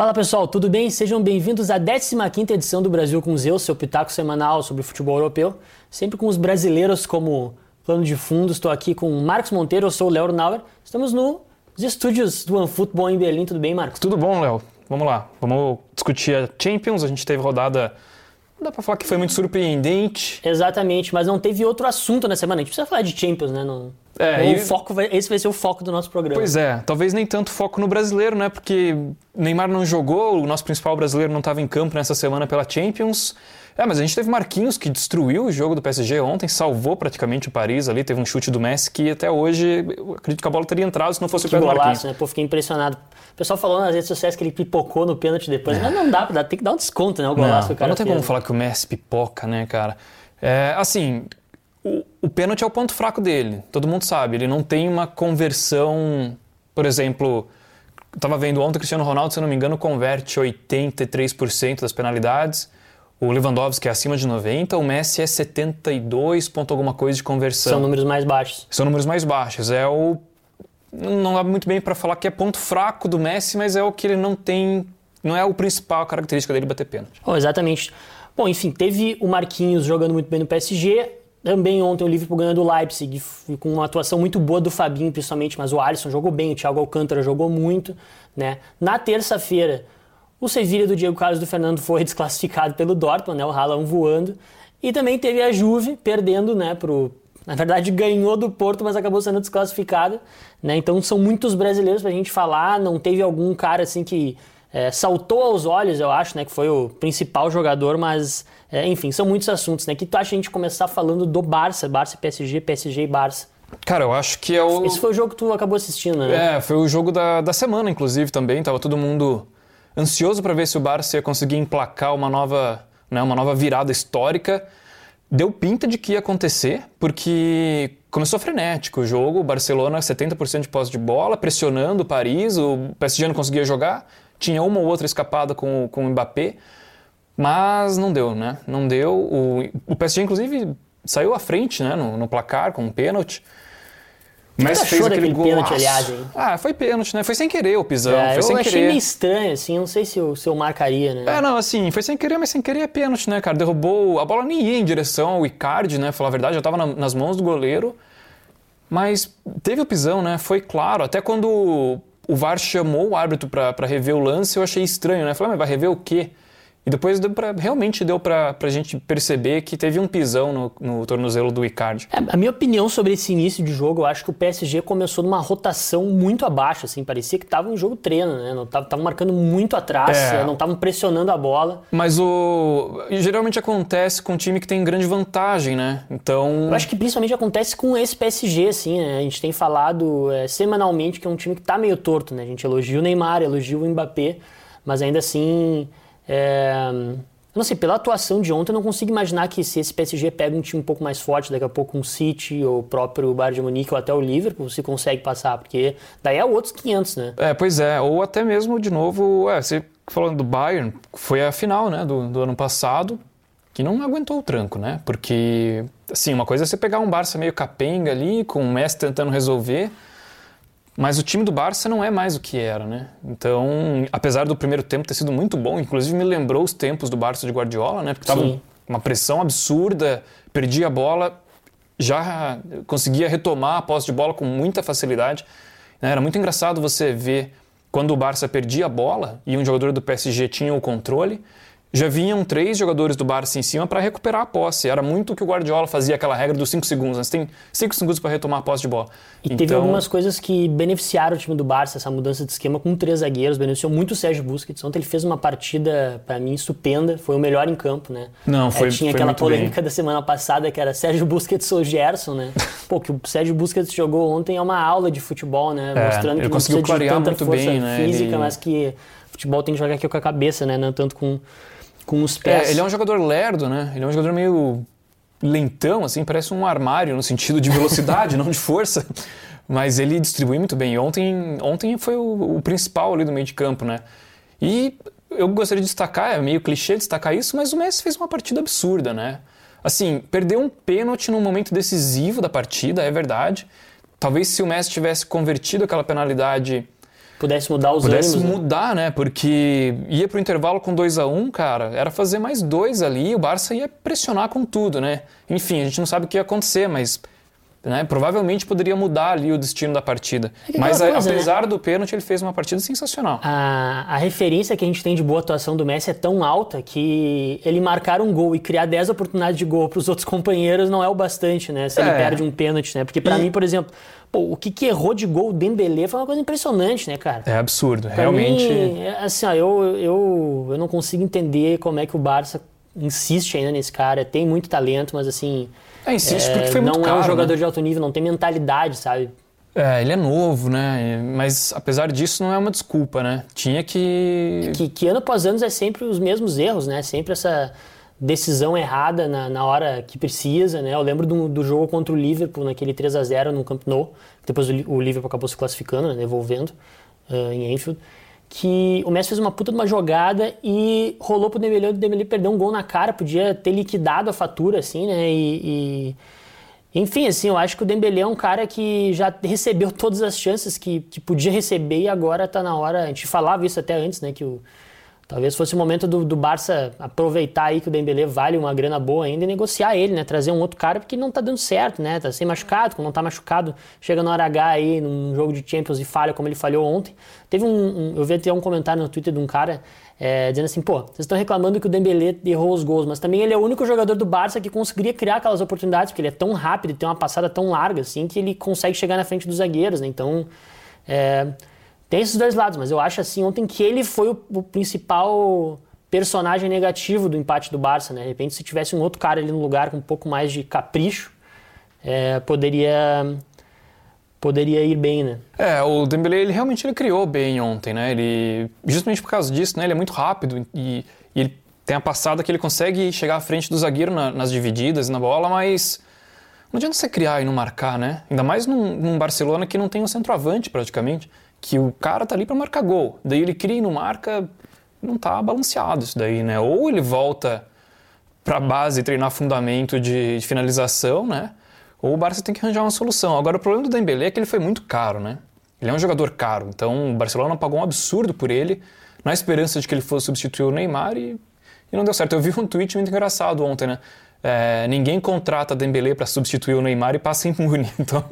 Fala pessoal, tudo bem? Sejam bem-vindos à 15ª edição do Brasil com Zeus, seu pitaco semanal sobre futebol europeu, sempre com os brasileiros como plano de fundo. Estou aqui com Marcos Monteiro, eu sou o Léo Nauer. Estamos nos estúdios do OneFootball em Berlim. Tudo bem, Marcos? Tudo bom, Léo. Vamos lá. Vamos discutir a Champions. A gente teve rodada não dá pra falar que foi muito surpreendente. Exatamente, mas não teve outro assunto na semana. A gente precisa falar de Champions, né? Não... É, e... o foco vai... esse vai ser o foco do nosso programa. Pois é, talvez nem tanto foco no brasileiro, né? Porque Neymar não jogou, o nosso principal brasileiro não estava em campo nessa semana pela Champions. É, mas a gente teve Marquinhos que destruiu o jogo do PSG ontem, salvou praticamente o Paris ali, teve um chute do Messi que até hoje eu acredito que a bola teria entrado se não fosse que o pé do Marquinhos. Né? Pô, fiquei impressionado. O pessoal falou nas redes sociais que ele pipocou no pênalti depois, é. mas não dá, dá, tem que dar um desconto, né? O golaço não, o cara Não tem fez. como falar que o Messi pipoca, né, cara? É, assim, o, o pênalti é o ponto fraco dele, todo mundo sabe. Ele não tem uma conversão, por exemplo, estava vendo ontem o Cristiano Ronaldo, se não me engano, converte 83% das penalidades. O Lewandowski é acima de 90, o Messi é 72 ponto alguma coisa de conversão. São números mais baixos. São números mais baixos. É o não dá muito bem para falar que é ponto fraco do Messi, mas é o que ele não tem, não é o principal característica dele bater pênalti. Oh, exatamente. Bom, enfim, teve o Marquinhos jogando muito bem no PSG, também ontem o Liverpool ganhando o Leipzig, com uma atuação muito boa do Fabinho, principalmente, mas o Alisson jogou bem, o Thiago Alcântara jogou muito, né? Na terça-feira, o Sevilla do Diego Carlos do Fernando foi desclassificado pelo Dortmund, né? O Haaland voando. E também teve a Juve perdendo, né, pro na verdade, ganhou do Porto, mas acabou sendo desclassificada. Né? Então, são muitos brasileiros para a gente falar. Não teve algum cara assim que é, saltou aos olhos, eu acho, né? Que foi o principal jogador, mas, é, enfim, são muitos assuntos, né? Que tu acha a gente começar falando do Barça, Barça PSG, PSG e Barça? Cara, eu acho que é o. Esse foi o jogo que tu acabou assistindo, né? É, foi o jogo da, da semana, inclusive, também. Tava todo mundo ansioso para ver se o Barça ia conseguir emplacar uma nova, né, uma nova virada histórica. Deu pinta de que ia acontecer, porque começou frenético o jogo, o Barcelona 70% de posse de bola, pressionando o Paris, o PSG não conseguia jogar, tinha uma ou outra escapada com, com o Mbappé, mas não deu, né? Não deu. O, o PSG, inclusive, saiu à frente né, no, no placar com um pênalti. Mas fez aquele pênalti, aliás, hein? Ah, foi pênalti, né? Foi sem querer o pisão. É, foi eu sem achei querer. meio estranho, assim, não sei se eu, se eu marcaria, né? É, não, assim, foi sem querer, mas sem querer é pênalti, né, cara? Derrubou. A bola nem ia em direção ao Icardi, né? Falar a verdade, já tava na, nas mãos do goleiro. Mas teve o pisão, né? Foi claro. Até quando o VAR chamou o árbitro para rever o lance, eu achei estranho, né? Falei, ah, mas vai rever o quê? E depois deu pra, realmente deu pra, pra gente perceber que teve um pisão no, no tornozelo do Icardi. É, a minha opinião sobre esse início de jogo, eu acho que o PSG começou numa rotação muito abaixo, assim, parecia que tava em jogo treino, né? Não tava, tava marcando muito atrás, É. não estavam pressionando a bola. Mas o. Geralmente acontece com um time que tem grande vantagem, né? Então. Eu acho que principalmente acontece com esse PSG, assim, né? A gente tem falado é, semanalmente que é um time que tá meio torto, né? A gente elogia o Neymar, elogia o Mbappé, mas ainda assim. É... Não sei, pela atuação de ontem, eu não consigo imaginar que se esse PSG pega um time um pouco mais forte, daqui a pouco um City, ou o próprio Bayern de Munique, ou até o Liverpool, se consegue passar, porque daí é outros 500, né? É, pois é. Ou até mesmo, de novo, é, você falando do Bayern, foi a final, né, do, do ano passado, que não aguentou o tranco, né? Porque, assim, uma coisa é você pegar um Barça meio capenga ali, com o Messi tentando resolver, mas o time do Barça não é mais o que era, né? Então, apesar do primeiro tempo ter sido muito bom, inclusive me lembrou os tempos do Barça de Guardiola, né? Porque tava Sim. uma pressão absurda, perdia a bola, já conseguia retomar a posse de bola com muita facilidade. né? Era muito engraçado você ver quando o Barça perdia a bola e um jogador do PSG tinha o controle, já vinham três jogadores do Barça em cima para recuperar a posse. Era muito o que o Guardiola fazia, aquela regra dos cinco segundos. né? Você tem cinco segundos para retomar a posse de bola. E teve Então, algumas coisas que beneficiaram o time do Barça, essa mudança de esquema com três zagueiros, beneficiou muito o Sérgio Busquets. Ontem ele fez uma partida, para mim, estupenda, foi o melhor em campo, né? Não, É, foi- tinha foi aquela polêmica da semana passada que era Sérgio Busquets ou Gerson, né? Pô, que o Sérgio Busquets jogou ontem é uma aula de futebol, né? É, Mostrando que ele não conseguiu precisa de tanta muito força bem, né? física, Ele- mas que futebol tem que jogar aqui com a cabeça, né? Não tanto com, com os pés. É, ele é um jogador lerdo, né? Ele é um jogador meio lentão, assim, parece um armário no sentido de velocidade, não de força. Mas ele distribui muito bem. E ontem, ontem foi o, o principal ali do meio de campo, né? E eu gostaria de destacar, é meio clichê destacar isso, mas o Messi fez uma partida absurda, né? Assim, perdeu um pênalti num momento decisivo da partida, é verdade. Talvez se o Messi tivesse convertido aquela penalidade pudesse mudar os pudesse ânimos. Pudesse mudar, né? Porque ia pro intervalo com 2 a 1 um, cara, era fazer mais dois ali e o Barça ia pressionar com tudo, né? Enfim, a gente não sabe o que ia acontecer, mas né, provavelmente poderia mudar ali o destino da partida. É mas coisa, apesar né? do pênalti, ele fez uma partida sensacional. A, a, referência que a gente tem de boa atuação do Messi é tão alta que ele marcar um gol e criar 10 oportunidades de gol para os outros companheiros não é o bastante, né? Se ele é. perde um pênalti, né? Porque para e... mim, por exemplo, Pô, o que, que errou de gol o Dembélé foi uma coisa impressionante, né, cara? É absurdo, pra realmente. Mim, é, assim, ó, eu, eu, eu não consigo entender como é que o Barça insiste ainda nesse cara. Tem muito talento, mas assim. É, insiste é, porque foi muito Não caro, é um jogador né? de alto nível, não tem mentalidade, sabe? É, ele é novo, né? Mas apesar disso, não é uma desculpa, né? Tinha que. Que, que ano após ano é sempre os mesmos erros, né? Sempre essa decisão errada na, na hora que precisa, né? Eu lembro do, do jogo contra o Liverpool, naquele 3 a 0 no Camp Nou, depois o, o Liverpool acabou se classificando, né? devolvendo uh, em Anfield, que o Messi fez uma puta de uma jogada e rolou pro Dembélé, o Dembélé perdeu um gol na cara, podia ter liquidado a fatura, assim, né? E, e, enfim, assim, eu acho que o Dembélé é um cara que já recebeu todas as chances que, que podia receber e agora tá na hora, a gente falava isso até antes, né? Que o Talvez fosse o momento do, do, Barça aproveitar aí que o Dembélé vale uma grana boa ainda e negociar ele, né? Trazer um outro cara porque não tá dando certo, né? Tá sem machucado, quando não tá machucado, chega no hora aí num jogo de Champions e falha como ele falhou ontem. Teve um, um eu vi até um comentário no Twitter de um cara é, dizendo assim, pô, vocês estão reclamando que o Dembélé errou os gols, mas também ele é o único jogador do Barça que conseguiria criar aquelas oportunidades, porque ele é tão rápido tem uma passada tão larga assim que ele consegue chegar na frente dos zagueiros, né? Então, é, tem esses dois lados, mas eu acho assim ontem que ele foi o, o principal personagem negativo do empate do Barça, né? De repente, se tivesse um outro cara ali no lugar com um pouco mais de capricho, é, poderia poderia ir bem, né? É, o Dembélé ele realmente ele criou bem ontem, né? Ele justamente por causa disso, né? Ele é muito rápido e, e ele tem a passada que ele consegue chegar à frente do zagueiro na, nas divididas na bola, mas não adianta você criar e não marcar, né? Ainda mais num, num Barcelona que não tem um centroavante praticamente que o cara tá ali para marcar gol. Daí ele cria e não marca, não tá balanceado isso daí, né? Ou ele volta para base treinar fundamento de, de, finalização, né? Ou o Barça tem que arranjar uma solução. Agora o problema do Dembélé é que ele foi muito caro, né? Ele é um jogador caro, então o Barcelona pagou um absurdo por ele, na esperança de que ele fosse substituir o Neymar e, e não deu certo. Eu vi um tweet muito engraçado ontem, né? É, ninguém contrata Dembélé para substituir o Neymar e passa imune. Então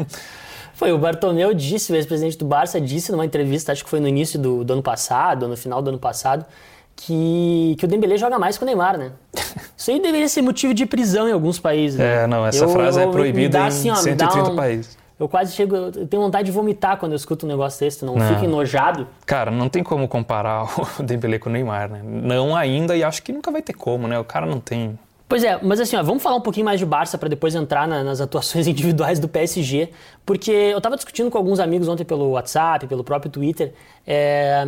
foi, o Bartomeu disse, o ex-presidente do Barça disse numa entrevista, acho que foi no início do, do ano passado, no final do ano passado, que, que o Dembélé joga mais que o Neymar, né? Isso aí deveria ser motivo de prisão em alguns países. Né? É, não, essa eu, frase eu, é proibida assim, em 130 um, países. Eu quase chego, eu tenho vontade de vomitar quando eu escuto um negócio desse, não, não. fico enojado. Cara, não tem como comparar o Dembélé com o Neymar, né? Não ainda e acho que nunca vai ter como, né? O cara não tem Pois é, mas assim, ó, vamos falar um pouquinho mais de Barça para depois entrar na, nas atuações individuais do PSG, porque eu estava discutindo com alguns amigos ontem pelo WhatsApp, pelo próprio Twitter. É,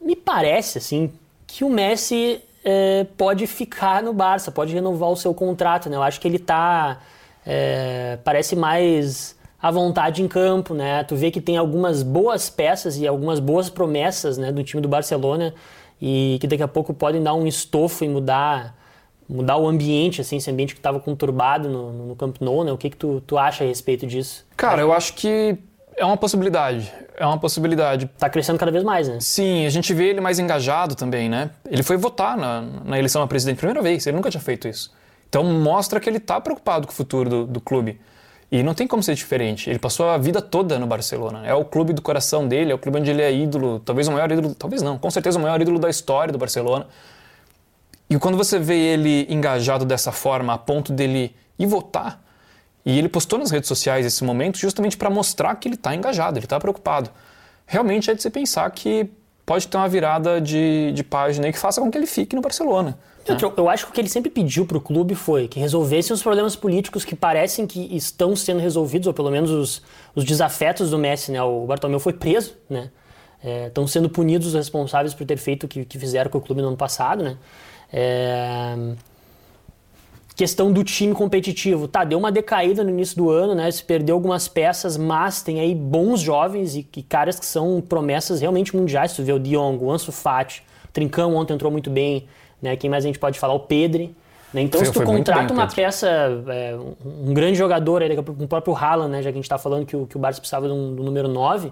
me parece, assim, que o Messi é, pode ficar no Barça, pode renovar o seu contrato, né? Eu acho que ele tá. É, parece mais à vontade em campo, né? Tu vê que tem algumas boas peças e algumas boas promessas né, do time do Barcelona e que daqui a pouco podem dar um estofo e mudar mudar o ambiente, assim, esse ambiente que estava conturbado no, no Camp Nou, né? O que, que tu, tu acha a respeito disso? Cara, eu acho que é uma possibilidade. É uma possibilidade. Tá crescendo cada vez mais, né? Sim, a gente vê ele mais engajado também, né? Ele foi votar na, na eleição a presidente primeira vez, ele nunca tinha feito isso. Então mostra que ele tá preocupado com o futuro do, do clube. E não tem como ser diferente. Ele passou a vida toda no Barcelona. É o clube do coração dele, é o clube onde ele é ídolo, talvez o maior ídolo, talvez não, com certeza o maior ídolo da história do Barcelona. E quando você vê ele engajado dessa forma, a ponto dele ir votar, e ele postou nas redes sociais esse momento justamente para mostrar que ele está engajado, ele está preocupado. Realmente é de se pensar que pode ter uma virada de, de página aí que faça com que ele fique no Barcelona. Né? Eu, eu acho que o que ele sempre pediu para o clube foi que resolvessem os problemas políticos que parecem que estão sendo resolvidos, ou pelo menos os, os desafetos do Messi. Né? O Bartomeu foi preso, né? Estão é, sendo punidos os responsáveis por ter feito o que, que fizeram com o clube no ano passado, né? É... Questão do time competitivo. Tá, deu uma decaída no início do ano, né? Se perdeu algumas peças, mas tem aí bons jovens e, e caras que são promessas realmente mundiais. Tu vê o Dion, o Ansu Fati, o Trincão ontem entrou muito bem, né? Quem mais a gente pode falar? O Pedri. Né? Então, foi, se tu contrata bem, uma Pedro. peça, é, um grande jogador, um próprio Haaland, né? já que a gente está falando que o, que o Barça precisava um, do número 9,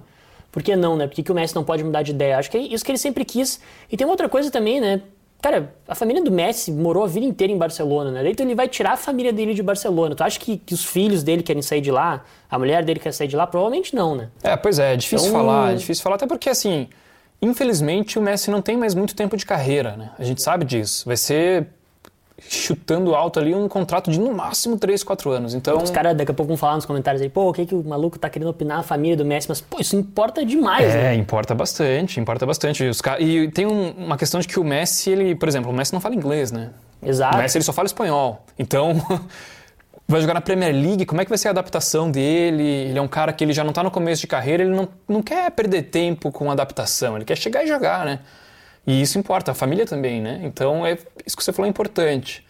por que não, né? Por que, que o Messi não pode mudar de ideia? Acho que é isso que ele sempre quis. E tem uma outra coisa também, né? Cara, a família do Messi morou a vida inteira em Barcelona, né? Então ele vai tirar a família dele de Barcelona. Tu acha que, que os filhos dele querem sair de lá? A mulher dele quer sair de lá? Provavelmente não, né? É, pois é, é difícil então... falar, é difícil falar, até porque assim, infelizmente o Messi não tem mais muito tempo de carreira, né? A gente sabe disso. Vai ser chutando alto ali um contrato de no máximo 3, 4 anos. Então, os caras daqui a pouco vão falar nos comentários aí, pô, o que que o maluco tá querendo opinar a família do Messi, mas pô, isso importa demais, é, né? importa bastante, importa bastante. Os car... E tem um, uma questão de que o Messi, ele, por exemplo, o Messi não fala inglês, né? Exato. O Messi ele só fala espanhol. Então, vai jogar na Premier League, como é que vai ser a adaptação dele? Ele é um cara que ele já não tá no começo de carreira, ele não, não quer perder tempo com adaptação, ele quer chegar e jogar, né? E isso importa, a família também, né? Então, é isso que você falou é importante.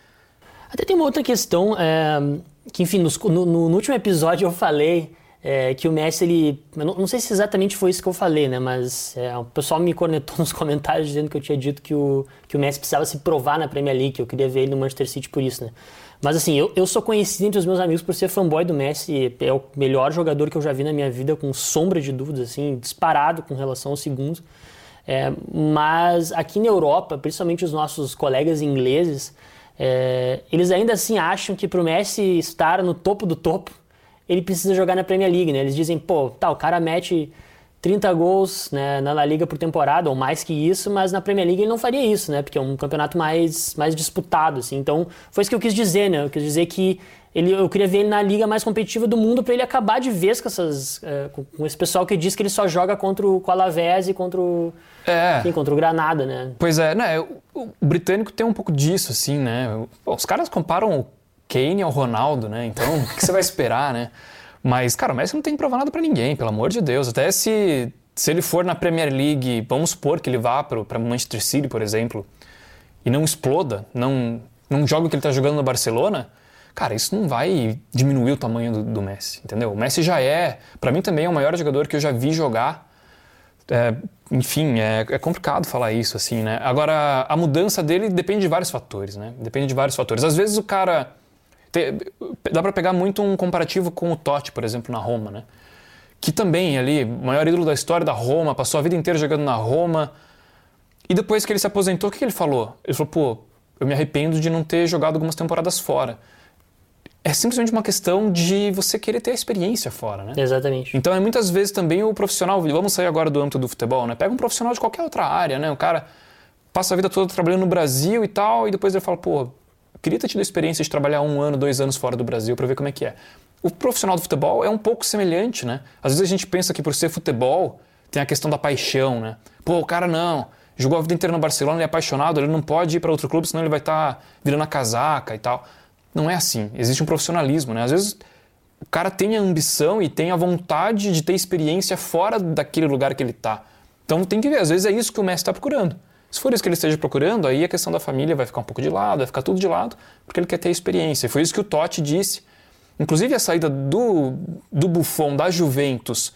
Até tem uma outra questão, é, que enfim, no, no, último episódio eu falei é, que o Messi, ele. Não, não, sei se exatamente foi isso que eu falei, né? Mas é, o pessoal me cornetou nos comentários dizendo que eu tinha dito que o, que o Messi precisava se provar na Premier League, que eu queria ver ele no Manchester City por isso, né? Mas assim, eu, eu sou conhecido entre os meus amigos por ser fanboy do Messi, é o melhor jogador que eu já vi na minha vida, com sombra de dúvidas, assim, disparado com relação ao segundo. É, mas aqui na Europa, principalmente os nossos colegas ingleses, é, eles ainda assim acham que para o Messi estar no topo do topo, ele precisa jogar na Premier League, né? Eles dizem, pô, tá, o cara mete 30 gols né, na La Liga por temporada, ou mais que isso, mas na Premier League ele não faria isso, né? Porque é um campeonato mais, mais disputado, assim. Então, foi isso que eu quis dizer, né? Eu quis dizer que ele, eu queria ver ele na liga mais competitiva do mundo para ele acabar de vez com, essas, é, com esse pessoal que diz que ele só joga contra o, com Alavés e contra o, é. contra o Granada, né? Pois é, né? O, o, britânico tem um pouco disso, assim, né? Os caras comparam o Kane ao Ronaldo, né? Então, o que você vai esperar, né? Mas, cara, o Messi não tem que provar nada para ninguém, pelo amor de Deus. Até se, se ele for na Premier League, vamos supor que ele vá para Manchester City, por exemplo, e não exploda, não, não joga o que ele está jogando no Barcelona, cara, isso não vai diminuir o tamanho do, do Messi, entendeu? O Messi já é, para mim também é o maior jogador que eu já vi jogar. É, enfim, é, é, complicado falar isso assim, né? Agora, a mudança dele depende de vários fatores, né? Depende de vários fatores. Às vezes o cara dá para pegar muito um comparativo com o Totti, por exemplo, na Roma, né? Que também ali, maior ídolo da história da Roma, passou a vida inteira jogando na Roma. E depois que ele se aposentou, o que ele falou? Ele falou: pô, eu me arrependo de não ter jogado algumas temporadas fora. É simplesmente uma questão de você querer ter a experiência fora, né? Exatamente. Então é muitas vezes também o profissional, vamos sair agora do âmbito do futebol, né? Pega um profissional de qualquer outra área, né? O cara passa a vida toda trabalhando no Brasil e tal, e depois ele fala, pô, queria ter tido a experiência de trabalhar um ano, dois anos fora do Brasil para ver como é que é. O profissional do futebol é um pouco semelhante, né? Às vezes a gente pensa que por ser futebol tem a questão da paixão, né? Pô, o cara não, jogou a vida inteira no Barcelona, ele é apaixonado, ele não pode ir para outro clube, senão ele vai estar tá virando a casaca e tal. Não é assim. Existe um profissionalismo, né? Às vezes o cara tem a ambição e tem a vontade de ter experiência fora daquele lugar que ele está. Então tem que ver, às vezes é isso que o mestre está procurando. Se for isso que ele esteja procurando, aí a questão da família vai ficar um pouco de lado, vai ficar tudo de lado, porque ele quer ter experiência. E foi isso que o Totti disse. Inclusive a saída do, do Buffon da Juventus,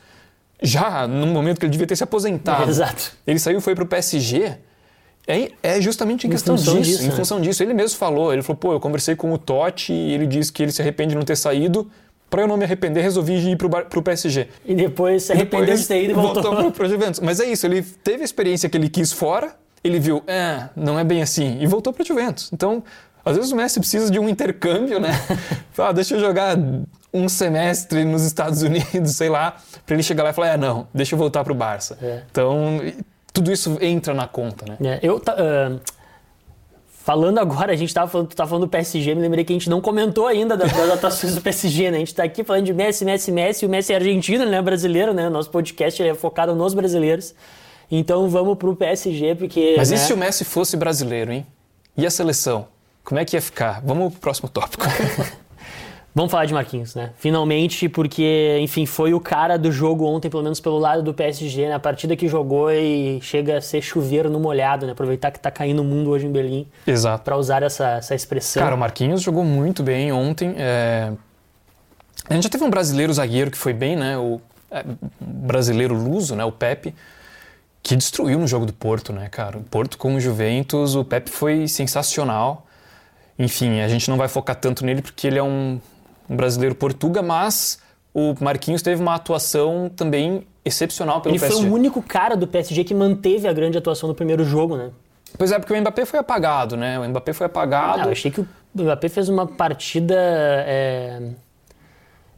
já no momento que ele devia ter se aposentado. Exato. Ele saiu e foi para o PSG. É, é, justamente em, em questão disso, disso, em né? função disso. Ele mesmo falou, ele falou, pô, eu conversei com o Totti e ele disse que ele se arrepende de não ter saído. Para eu não me arrepender, resolvi ir para o PSG. E depois se arrependeu de ter ido e voltou, voltou para o Juventus. Mas é isso, ele teve a experiência que ele quis fora, ele viu, é, não é bem assim, e voltou para o Juventus. Então, às vezes o Messi precisa de um intercâmbio, né? ah, deixa eu jogar um semestre nos Estados Unidos, sei lá, para ele chegar lá e falar, é, não, deixa eu voltar para o Barça. É. Então, tudo isso entra na conta, né? É, eu, uh, falando agora, a gente estava falando, falando do PSG, me lembrei que a gente não comentou ainda das, das atuações do PSG, né? A gente está aqui falando de Messi, Messi, Messi, o Messi é argentino, né? Brasileiro, né? Nosso podcast é focado nos brasileiros. Então vamos pro PSG, porque. Mas né? e se o Messi fosse brasileiro, hein? E a seleção? Como é que ia ficar? Vamos pro próximo tópico. Vamos falar de Marquinhos, né? Finalmente, porque, enfim, foi o cara do jogo ontem, pelo menos pelo lado do PSG, na partida que jogou e chega a ser chuveiro no molhado, né? Aproveitar que tá caindo o mundo hoje em Berlim. Exato. Para usar essa, essa expressão. Cara, o Marquinhos jogou muito bem ontem. É... A gente já teve um brasileiro zagueiro que foi bem, né? O é, brasileiro luso, né? O Pepe que destruiu no jogo do Porto, né, cara? O Porto com o Juventus, o Pepe foi sensacional. Enfim, a gente não vai focar tanto nele porque ele é um, um brasileiro portuga, mas o Marquinhos teve uma atuação também excepcional pelo Ele PSG. foi o único cara do PSG que manteve a grande atuação no primeiro jogo, né? Pois é, porque o Mbappé foi apagado, né? O Mbappé foi apagado. Ah, eu achei que o Mbappé fez uma partida é,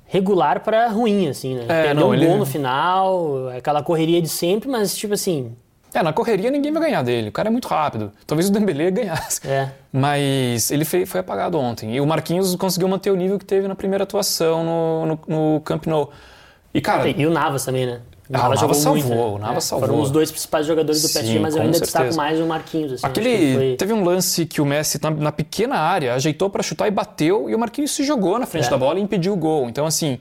regular para ruim, assim, né? É, Perdeu não, um ele- gol no final, aquela correria de sempre, mas tipo assim, É, na correria ninguém vai ganhar dele. O cara é muito rápido. Talvez o Dembélé ganhasse. é. Mas ele fe- foi apagado ontem. E o Marquinhos conseguiu manter o nível que teve na primeira atuação no, no, no Camp Nou. E, cara, E o Navas também, né? Ah, o Navas jogou salvou, muito, né? o Navas É, salvou. Foram os dois principais jogadores do Sim, PSG, mas eu ainda certeza. destaco mais o Marquinhos. Assim, aquele. foi- Teve um lance que o Messi, na, na pequena área, ajeitou pra chutar e bateu, e o Marquinhos se jogou na frente É. da bola e impediu o gol. Então, assim,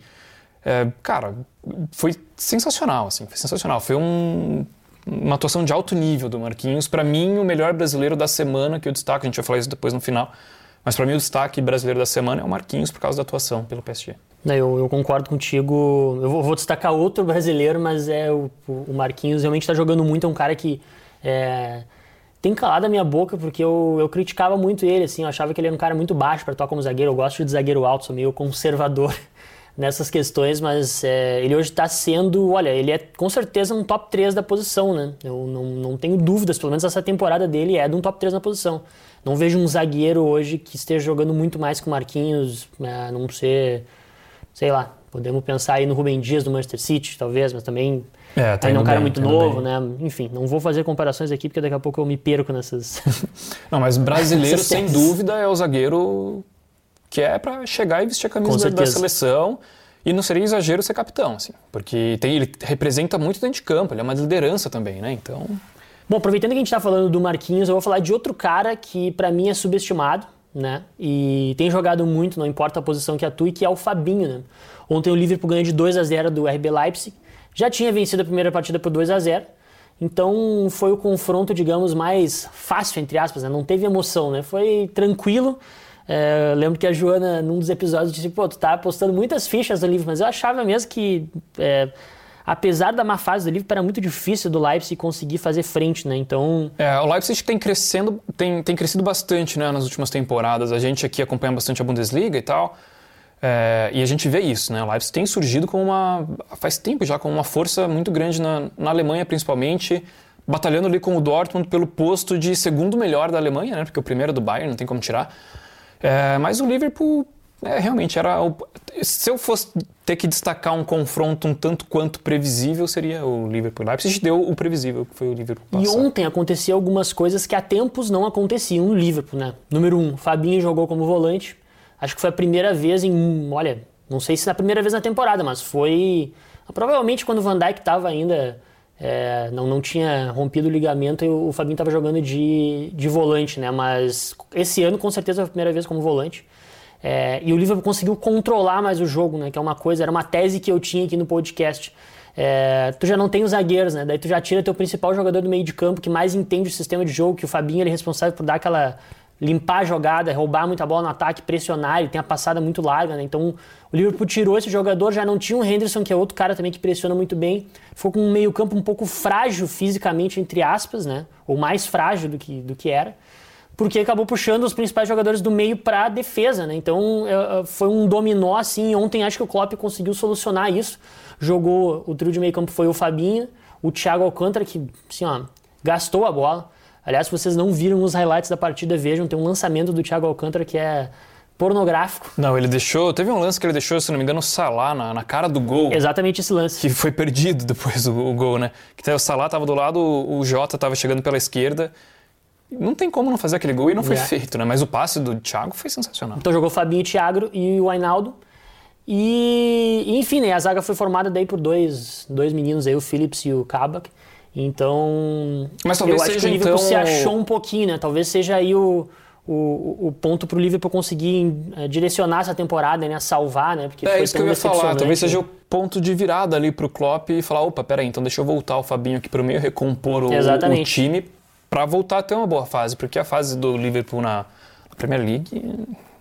é, cara, foi sensacional, assim, foi sensacional. Foi um- uma atuação de alto nível do Marquinhos. Pra mim, o melhor brasileiro da semana que eu destaco, a gente vai falar isso depois no final. Mas pra mim, o destaque brasileiro da semana é o Marquinhos por causa da atuação pelo PSG. Eu, eu concordo contigo. Eu vou, vou destacar outro brasileiro, mas é o, o Marquinhos realmente está jogando muito. É um cara que é, tem calado a minha boca porque eu, eu criticava muito ele. Assim, eu achava que ele era um cara muito baixo para atuar como zagueiro. Eu gosto de zagueiro alto, sou meio conservador nessas questões, mas é, ele hoje está sendo, olha, ele é com certeza um top 3 da posição, né? Eu não, não tenho dúvidas, pelo menos essa temporada dele é de um top 3 na posição. Não vejo um zagueiro hoje que esteja jogando muito mais que o Marquinhos, né, a não ser sei lá, podemos pensar aí no Rubem Dias do Manchester City, talvez, mas também É, tá ainda é um cara bem, muito tá novo, bem. né? Enfim, não vou fazer comparações aqui porque daqui a pouco eu me perco nessas. Não, mas brasileiro, sem dúvida, é o zagueiro que é pra chegar e vestir a camisa da, seleção. E não seria exagero ser capitão, assim. Porque tem, ele representa muito dentro de campo, ele é uma liderança também, né? Então. Bom, aproveitando que a gente está falando do Marquinhos, eu vou falar de outro cara que pra mim é subestimado, né? E tem jogado muito, não importa a posição que atue, que é o Fabinho, né? Ontem o Liverpool ganhou de 2 a 0 do RB Leipzig. Já tinha vencido a primeira partida por 2 a 0 Então foi o confronto, digamos, mais fácil, entre aspas, né? Não teve emoção, né? Foi tranquilo. É, eu lembro que a Joana, num dos episódios, disse: pô, tu tá apostando muitas fichas no Liverpool, mas eu achava mesmo que. é, apesar da má fase do Liverpool, era muito difícil do Leipzig conseguir fazer frente, né? Então, É, o Leipzig tem crescendo, tem, tem crescido bastante né, nas últimas temporadas. A gente aqui acompanha bastante a Bundesliga e tal. é, e a gente vê isso, né? O Leipzig tem surgido como uma. faz tempo já, como uma força muito grande na, na Alemanha, principalmente, batalhando ali com o Dortmund pelo posto de segundo melhor da Alemanha, né? Porque o primeiro é do Bayern, não tem como tirar. É, mas o Liverpool é, realmente era. o- se eu fosse ter que destacar um confronto um tanto quanto previsível, seria o Liverpool. Leipzig deu o previsível, que foi o Liverpool E passar. ontem aconteceu algumas coisas que há tempos não aconteciam no Liverpool, né? Número um, Fabinho jogou como volante. Acho que foi a primeira vez em, olha, não sei se na primeira vez na temporada, mas foi provavelmente quando o Van Dijk estava ainda é, não, não tinha rompido o ligamento e o Fabinho estava jogando de, de volante, né? Mas esse ano com certeza foi a primeira vez como volante. É, e o Liverpool conseguiu controlar mais o jogo, né? Que é uma coisa, era uma tese que eu tinha aqui no podcast. É, tu já não tem os zagueiros, né? Daí tu já tira teu principal jogador do meio de campo que mais entende o sistema de jogo, que o Fabinho ele é responsável por dar aquela limpar a jogada, roubar muita bola no ataque, pressionar, ele tem a passada muito larga, né? Então o Liverpool tirou esse jogador, já não tinha o Henderson, que é outro cara também que pressiona muito bem. Ficou com um meio-campo um pouco frágil fisicamente, entre aspas, né? Ou mais frágil do que, do que era porque acabou puxando os principais jogadores do meio para a defesa, né? Então é, é, foi um dominó assim. Ontem acho que o Klopp conseguiu solucionar isso. Jogou o trio de meio campo foi o Fabinho, o Thiago Alcântara que assim, ó, gastou a bola. Aliás, se vocês não viram os highlights da partida, vejam, tem um lançamento do Thiago Alcântara que é pornográfico. Não, ele deixou. Teve um lance que ele deixou, se não me engano, o Salah na, na cara do gol. Exatamente esse lance. Que foi perdido depois o, o gol, né? Que o Salah tava do lado, o, o Jota tava chegando pela esquerda. Não tem como não fazer aquele gol e não foi É. feito, né? Mas o passe do Thiago foi sensacional. Então jogou Fabinho, Thiago e o Ainaldo. E, e, enfim, né, a zaga foi formada daí por dois, dois meninos aí, o Phillips e o Kabak. Então, Mas talvez eu acho que seja, o Liverpool então, se achou um pouquinho, né? Talvez seja aí o, o, o ponto pro Liverpool conseguir eh, direcionar essa temporada, né? Salvar, né? Porque É foi isso que eu ia falar. Talvez né? seja o ponto de virada ali pro Klopp e falar: opa, peraí, então deixa eu voltar o Fabinho aqui pro meio, recompor o, o time pra voltar a ter uma boa fase. Porque a fase do Liverpool na, na Premier League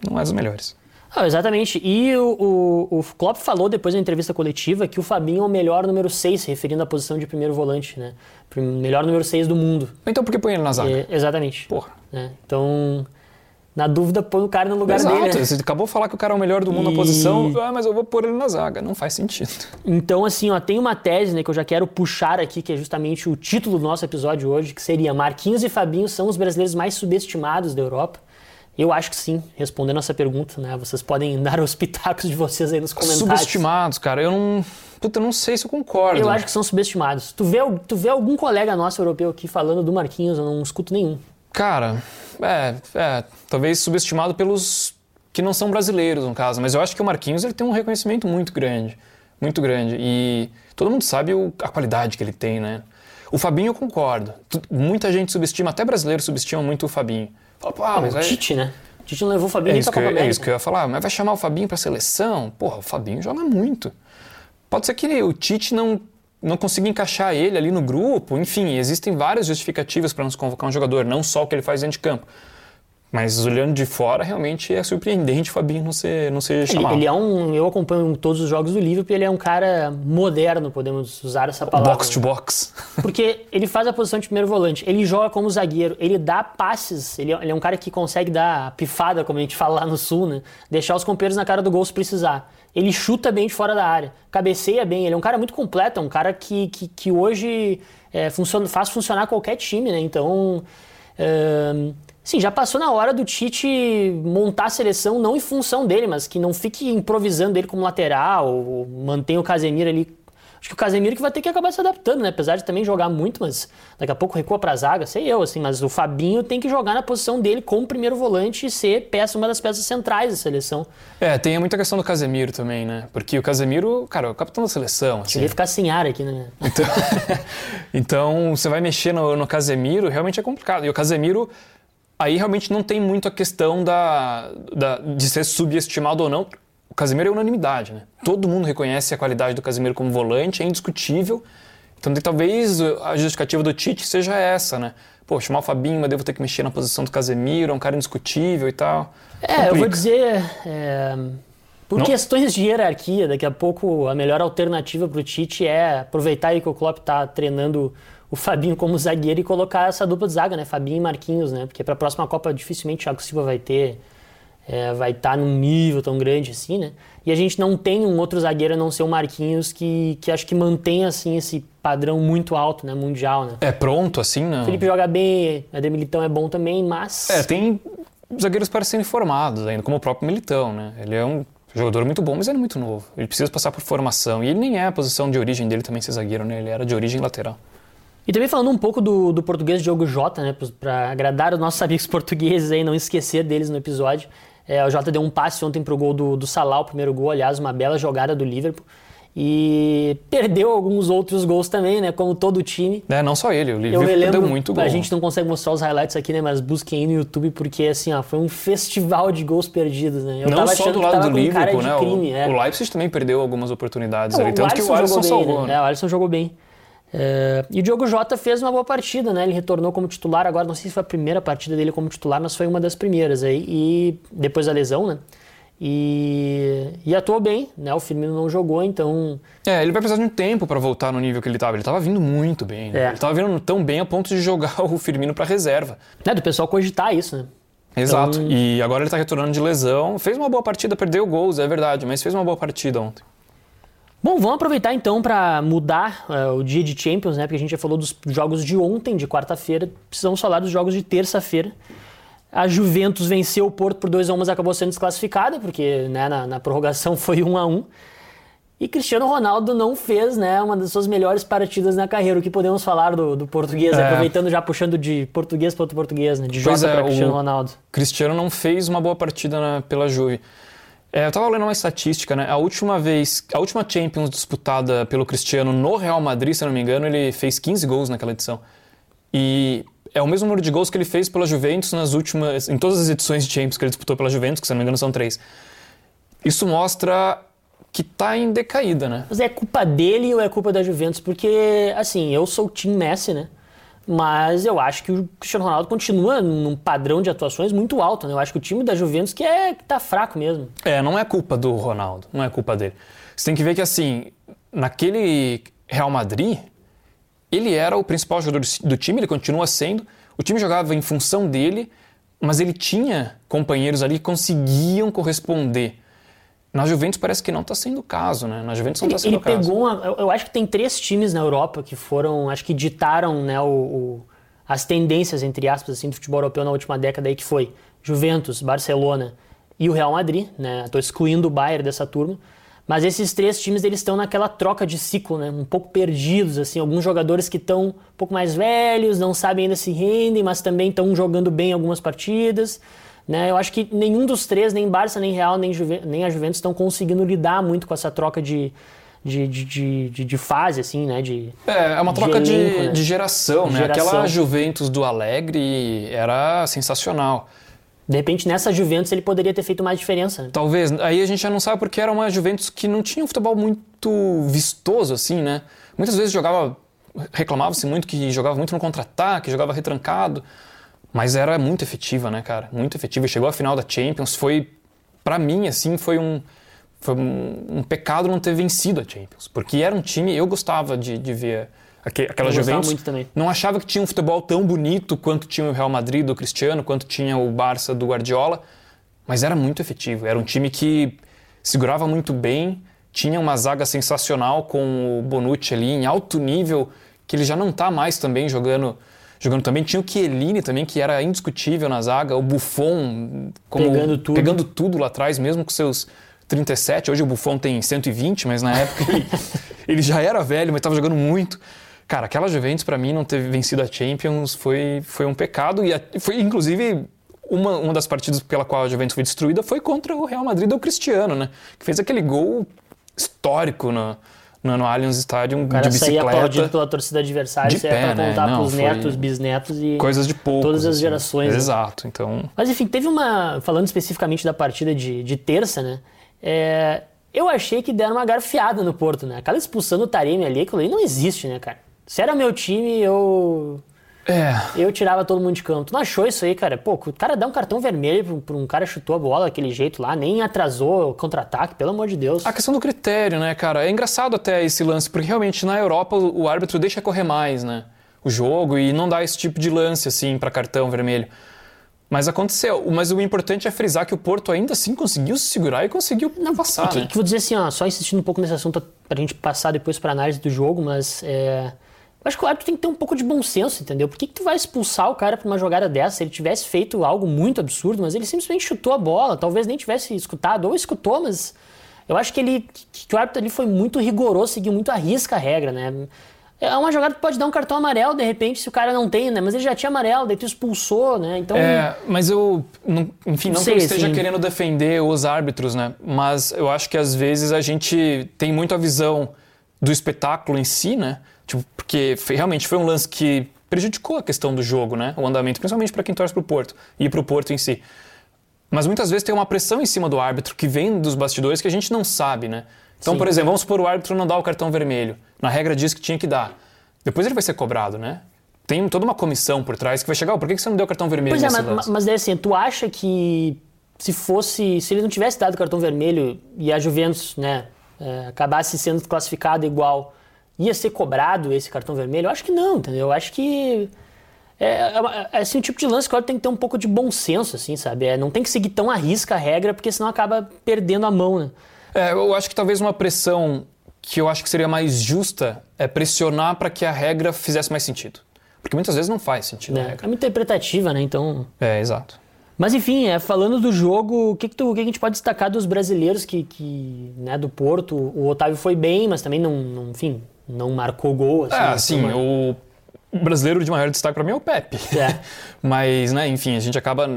não é das melhores. Ah, exatamente. E o, o, o Klopp falou depois da entrevista coletiva que o Fabinho é o melhor número 6, se referindo à posição de primeiro volante, né? Melhor número 6 do mundo. Então por que põe ele na zaga? É, exatamente. Porra. né? Então, Na dúvida, põe o cara no lugar Exato. dele. né? Você acabou de falar que o cara é o melhor do mundo E- na posição, ah, mas eu vou pôr ele na zaga. Não faz sentido. Então, assim, ó, tem uma tese né, que eu já quero puxar aqui, que é justamente o título do nosso episódio hoje, que seria Marquinhos e Fabinho são os brasileiros mais subestimados da Europa. Eu acho que sim, respondendo essa pergunta, né? Vocês podem dar os pitacos de vocês aí nos comentários. Subestimados, cara. Eu não. Puta, eu não sei se eu concordo. Eu acho que são subestimados. Tu vê, tu vê algum colega nosso europeu aqui falando do Marquinhos, eu não escuto nenhum. Cara, é, é. Talvez subestimado pelos que não são brasileiros, no caso. Mas eu acho que o Marquinhos ele tem um reconhecimento muito grande. Muito grande. E todo mundo sabe o- a qualidade que ele tem, né? O Fabinho eu concordo. Muita gente subestima, até brasileiro subestima muito o Fabinho. Ah, mas o aí- Tite, né? O Tite não levou o Fabinho É nem isso, pra que Copa eu, é América. isso que eu ia falar. Mas vai chamar o Fabinho pra seleção? Porra, o Fabinho joga muito. Pode ser que o Tite não, não consiga encaixar ele ali no grupo. Enfim, existem várias justificativas para nos convocar um jogador, não só o que ele faz dentro de campo. Mas olhando de fora, realmente é surpreendente o Fabinho não ser, não ser Ele, chamado. ele é um. Eu acompanho todos os jogos do Liverpool, ele é um cara moderno, podemos usar essa palavra. box to box. Porque ele faz a posição de primeiro volante, ele joga como zagueiro, ele dá passes, ele, ele é um cara que consegue dar pifada, como a gente fala lá no sul, né? Deixar os companheiros na cara do gol se precisar. Ele chuta bem de fora da área, cabeceia bem, ele é um cara muito completo, é um cara que, que, que hoje é, funciona, faz funcionar qualquer time, né? Então. Sim, já passou na hora do Tite montar a seleção não em função dele, mas que não fique improvisando ele como lateral, ou mantenha o Casemiro ali Acho que o Casemiro que vai ter que acabar se adaptando, né? Apesar de também jogar muito, mas daqui a pouco recua pra zaga, sei eu, assim. Mas o Fabinho tem que jogar na posição dele como primeiro volante e ser peça, uma das peças centrais da seleção. É, tem muita questão do Casemiro também, né? Porque o Casemiro, cara, é o capitão da seleção. Assim. Ele ficar sem ar aqui, né? Então, então, você vai mexer no, no Casemiro, realmente é complicado. E o Casemiro, aí realmente não tem muito a questão da, da- de ser subestimado ou não. O Casemiro é unanimidade, né? Todo mundo reconhece a qualidade do Casemiro como volante, é indiscutível. Então, talvez a justificativa do Tite seja essa, né? Pô, chamar o Fabinho, mas devo ter que mexer na posição do Casemiro, é um cara indiscutível e tal. É, eu vou Complica. dizer. é, por Não- questões de hierarquia, daqui a pouco a melhor alternativa pro Tite é aproveitar aí que o Klopp tá treinando o Fabinho como zagueiro e colocar essa dupla de zaga, né? Fabinho e Marquinhos, né? Porque pra próxima Copa dificilmente o Thiago Silva vai ter. é, vai estar num nível tão grande assim, né? E a gente não tem um outro zagueiro a não ser o Marquinhos que, que acho que mantém assim esse padrão muito alto, né? Mundial, né? É pronto, assim, não? O Felipe joga bem, o Eder Militão é bom também, mas. É, tem zagueiros para serem formados ainda, como o próprio Militão, né? Ele é um jogador muito bom, mas ele é muito novo. Ele precisa passar por formação. E ele nem é a posição de origem dele também ser zagueiro, né? Ele era de origem lateral. E também falando um pouco do, do português Diogo Jota, né, para agradar os nossos amigos portugueses aí, não esquecer deles no episódio. É, o Jota deu um passe ontem pro gol do, do Salah, o primeiro gol, aliás, uma bela jogada do Liverpool. E perdeu alguns outros gols também, né, como todo o time. É, não só ele, o Eu Liverpool me lembro, deu muito gol. a gente não consegue mostrar os highlights aqui, né, mas busquem aí no YouTube, porque assim, ó, foi um festival de gols perdidos, né. Eu não só do lado do Liverpool, né? crime, o, é. o Leipzig também perdeu algumas oportunidades Não, ali. Tanto que o Alisson salvou, bem, né? É, o Alisson jogou bem. É, e o Diogo Jota fez uma boa partida, né? Ele retornou como titular agora, não sei se foi a primeira partida dele como titular, mas foi uma das primeiras aí. E depois da lesão, né? E, e atuou bem, né? O Firmino não jogou, então. É, ele vai precisar de um tempo para voltar no nível que ele estava. Ele estava vindo muito bem, né? É. Ele estava vindo tão bem a ponto de jogar o Firmino para reserva. Né, do pessoal cogitar isso, né? Exato. Então- E agora ele tá retornando de lesão. Fez uma boa partida, perdeu gols, é verdade, mas fez uma boa partida ontem. Bom, vamos aproveitar então para mudar é, o dia de Champions, né? Porque a gente já falou dos jogos de ontem, de quarta-feira. Precisamos falar dos jogos de terça-feira. A Juventus venceu o Porto por 2 a 1 mas acabou sendo desclassificada, porque né, na, na prorrogação foi 1 a 1 E Cristiano Ronaldo não fez né, uma das suas melhores partidas na carreira. O que podemos falar do, do português, É. aproveitando já puxando de português para outro português, né? De Jota é, para Cristiano Ronaldo. Cristiano não fez uma boa partida na- pela Juve. É, eu tava lendo uma estatística, né? A última vez, a última Champions disputada pelo Cristiano no Real Madrid, se eu não me engano, ele fez 15 gols naquela edição. E é o mesmo número de gols que ele fez pela Juventus nas últimas, em todas as edições de Champions que ele disputou pela Juventus, que se eu não me engano são três. Isso mostra que tá em decaída, né? Mas é culpa dele ou é culpa da Juventus? Porque, assim, eu sou o Team Messi, né? Mas eu acho que o Cristiano Ronaldo continua num padrão de atuações muito alto, né? Eu acho que o time da Juventus que é que tá fraco mesmo. É, não é culpa do Ronaldo, não é culpa dele. Você tem que ver que, assim, naquele Real Madrid, ele era o principal jogador do time, ele continua sendo. O time jogava em função dele, mas ele tinha companheiros ali que conseguiam corresponder. Na Juventus parece que não está sendo o caso, né? Na Juventus não está sendo ele o caso. Pegou uma, eu, eu acho que tem três times na Europa que foram, acho que ditaram né, o, o, as tendências, entre aspas, assim, do futebol europeu na última década aí, que foi Juventus, Barcelona e o Real Madrid, né? Estou excluindo o Bayern dessa turma. Mas esses três times eles estão naquela troca de ciclo, né? Um pouco perdidos, assim, alguns jogadores que estão um pouco mais velhos, não sabem ainda se rendem, mas também estão jogando bem algumas partidas. Né? Eu acho que nenhum dos três, nem Barça, nem Real, nem, Juve, nem a Juventus, estão conseguindo lidar muito com essa troca de, de, de, de, de, fase, assim, né? De, é, é uma troca de, elenco, de, né? de geração, né? Geração. Aquela Juventus do Alegre era sensacional. De repente, nessa Juventus, ele poderia ter feito mais diferença. Né? Talvez. Aí a gente já não sabe porque era uma Juventus que não tinha um futebol muito vistoso, assim, né? Muitas vezes jogava... Reclamava-se muito que jogava muito no contra-ataque, jogava retrancado. Mas era muito efetiva, né, cara? Muito efetiva. Chegou à final da Champions. Foi, para mim, assim, foi um, foi um, um, pecado não ter vencido a Champions. Porque era um time, eu gostava de, de ver aquela eu Juventus. Muito também. Não achava que tinha um futebol tão bonito quanto tinha o Real Madrid do Cristiano, quanto tinha o Barça do Guardiola. Mas era muito efetivo. Era um time que segurava muito bem, tinha uma zaga sensacional com o Bonucci ali em alto nível, que ele já não está mais também jogando jogando também. Tinha o Chiellini também, que era indiscutível na zaga. O Buffon como, pegando, tudo. pegando tudo lá atrás, mesmo com seus 37. Hoje o Buffon tem 120, mas na época ele, ele já era velho, mas estava jogando muito. Cara, aquela Juventus para mim não ter vencido a Champions foi, foi um pecado e a, foi inclusive uma, uma das partidas pela qual a Juventus foi destruída foi contra o Real Madrid do Cristiano, né? Que fez aquele gol histórico na, no, no Allianz Stadium de bicicleta. aplaudido pela torcida adversária, de isso pé, é pra contar né? pros netos, bisnetos e coisas de poucos, todas as assim. gerações. né? Exato, então... Mas enfim, teve uma... Falando especificamente da partida de, de terça, né? É, eu achei que deram uma garfiada no Porto, né? Aquela expulsão do Taremi ali, aquilo ali não existe, né, cara? Se era meu time, eu... É. Eu tirava todo mundo de campo. Tu não achou isso aí, cara? Pô, o cara dá um cartão vermelho pra um cara chutou a bola daquele jeito lá, nem atrasou o contra-ataque, pelo amor de Deus. A questão do critério, né, cara? É engraçado até esse lance, porque realmente na Europa o árbitro deixa correr mais, né? O jogo e não dá esse tipo de lance, assim, para cartão vermelho. Mas aconteceu. Mas o importante é frisar que o Porto ainda assim conseguiu se segurar e conseguiu não, passar. Que, né? que vou dizer assim, ó, só insistindo um pouco nesse assunto pra gente passar depois pra análise do jogo, mas é, acho que o árbitro tem que ter um pouco de bom senso, entendeu? Por que, que tu vai expulsar o cara por uma jogada dessa? Se ele tivesse feito algo muito absurdo, mas ele simplesmente chutou a bola, talvez nem tivesse escutado, ou escutou, mas eu acho que ele que o árbitro ali foi muito rigoroso, seguiu muito a risca a regra, né? É uma jogada que pode dar um cartão amarelo, de repente, se o cara não tem, né? Mas ele já tinha amarelo, daí tu expulsou, né? Então. É, mas eu. Não, enfim, não, Não que eu sei, esteja assim. querendo defender os árbitros, né? Mas eu acho que às vezes a gente tem muito a visão do espetáculo em si, né? Tipo, porque foi- realmente foi um lance que prejudicou a questão do jogo, né? O andamento, principalmente para quem torce pro Porto e pro Porto em si. Mas muitas vezes tem uma pressão em cima do árbitro que vem dos bastidores que a gente não sabe, né? Então, Sim. por exemplo, vamos supor o árbitro não dá o cartão vermelho. Na regra diz que tinha que dar. Depois ele vai ser cobrado, né? Tem toda uma comissão por trás que vai chegar, "Oh, por que você não deu o cartão vermelho Pois é, mas, lance?" mas daí assim, tu acha que se fosse. Se ele não tivesse dado cartão vermelho e a Juventus, né, é, acabasse sendo classificada igual, ia ser cobrado esse cartão vermelho? Eu acho que não, entendeu? Eu acho que. É, é, é, assim, o tipo de lance que que tem que ter um pouco de bom senso, assim, sabe? É, não tem que seguir tão à risca a regra, porque senão acaba perdendo a mão, né? É, eu acho que talvez uma pressão que eu acho que seria mais justa é pressionar para que a regra fizesse mais sentido. Porque muitas vezes não faz sentido a É, regra. é muito interpretativa, né? Então. É, exato. Mas enfim, é, falando do jogo, o que, que, tu- o que a gente pode destacar dos brasileiros que, que né, do Porto? O Otávio foi bem, mas também não, não enfim, não marcou gol. Assim, É, né, sim, foi uma- o brasileiro de maior destaque para mim é o Pepe. É. Mas, né, enfim, a gente acaba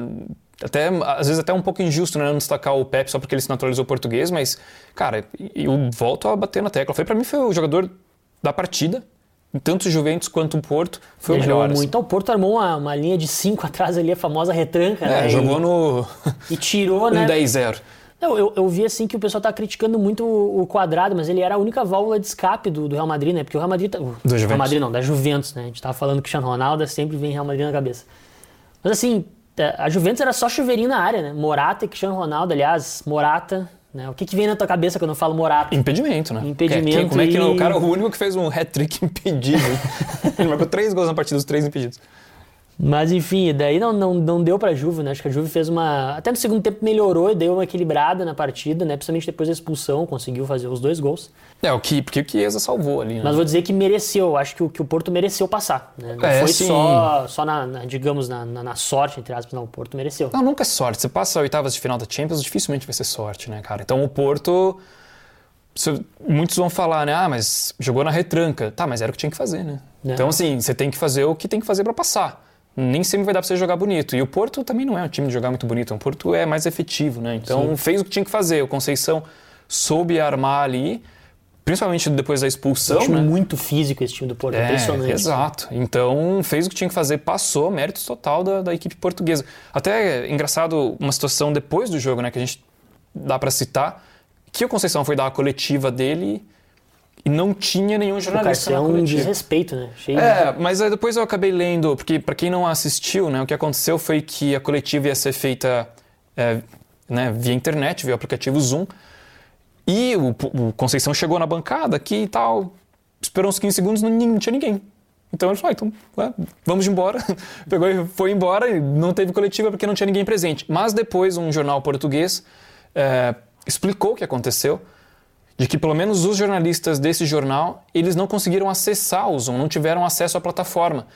até às vezes até um pouco injusto, né, não destacar o Pepe só porque ele se naturalizou português, mas cara, eu volto a bater na tecla. Foi para mim foi o jogador da partida, tanto o Juventus quanto o Porto, foi Ele o melhor. assim. muito. Então, o Porto armou uma, uma linha de 5 atrás ali, a famosa retranca. É, né, jogou e, no e tirou, um né? 10-0. Não, eu, eu vi assim que o pessoal tá criticando muito o, o quadrado, mas ele era a única válvula de escape do, do Real Madrid, né? Porque o Real Madrid. Tá, o Juventus. Real Madrid não, da Juventus, né? A gente tava falando que o Cristiano Ronaldo sempre vem Real Madrid na cabeça. Mas assim, a Juventus era só chuveirinho na área, né? Morata e Cristiano Ronaldo, aliás, Morata. Né? O que, que vem na tua cabeça quando eu falo Morata? Impedimento, né? Impedimento Que- Como é que não? O cara é o único que fez um hat-trick impedido. Ele marcou três gols na partida, os três impedidos. Mas enfim, daí não, não, não deu pra Juve, né? Acho que a Juve fez uma. Até no segundo tempo melhorou e deu uma equilibrada na partida, né? Principalmente depois da expulsão, conseguiu fazer os dois gols. É, o que, porque o Chiesa salvou ali, né? Mas vou dizer que mereceu, acho que o, que o Porto mereceu passar. Né? Não É, foi sim. só, só na, na, digamos, na, na, na sorte, entre aspas, não, o Porto mereceu. Não, nunca é sorte. Você passa a oitavas de final da Champions, dificilmente vai ser sorte, né, cara? Então o Porto. Muitos vão falar, né? Ah, mas jogou na retranca. Tá, mas era o que tinha que fazer, né? É. Então, assim, você tem que fazer o que tem que fazer pra passar. Nem sempre vai dar pra você jogar bonito. E o Porto também não é um time de jogar muito bonito. O Porto é mais efetivo, né? Então fez o que tinha que fazer. O Conceição soube armar ali, principalmente depois da um expulsão, time né? muito físico esse time do Porto, É, impressionante. exato. Então fez o que tinha que fazer, passou, méritos total da, da equipe portuguesa. Até é engraçado uma situação depois do jogo, né, que a gente dá pra citar, que o Conceição foi dar a coletiva dele e não tinha nenhum O jornalista na é um desrespeito, né? Cheio É, mas aí depois eu acabei lendo, porque pra quem não assistiu, né, o que aconteceu foi que a coletiva ia ser feita é, né, via internet, via aplicativo Zoom, e o, o Conceição chegou na bancada aqui e tal, esperou uns 15 segundos, não, não tinha ninguém. Então ele falou, ah, então ué, vamos embora. Pegou e foi embora e não teve coletiva porque não tinha ninguém presente. Mas depois um jornal português é, explicou o que aconteceu, de que pelo menos os jornalistas desse jornal, eles não conseguiram acessar o Zoom, não tiveram acesso à plataforma.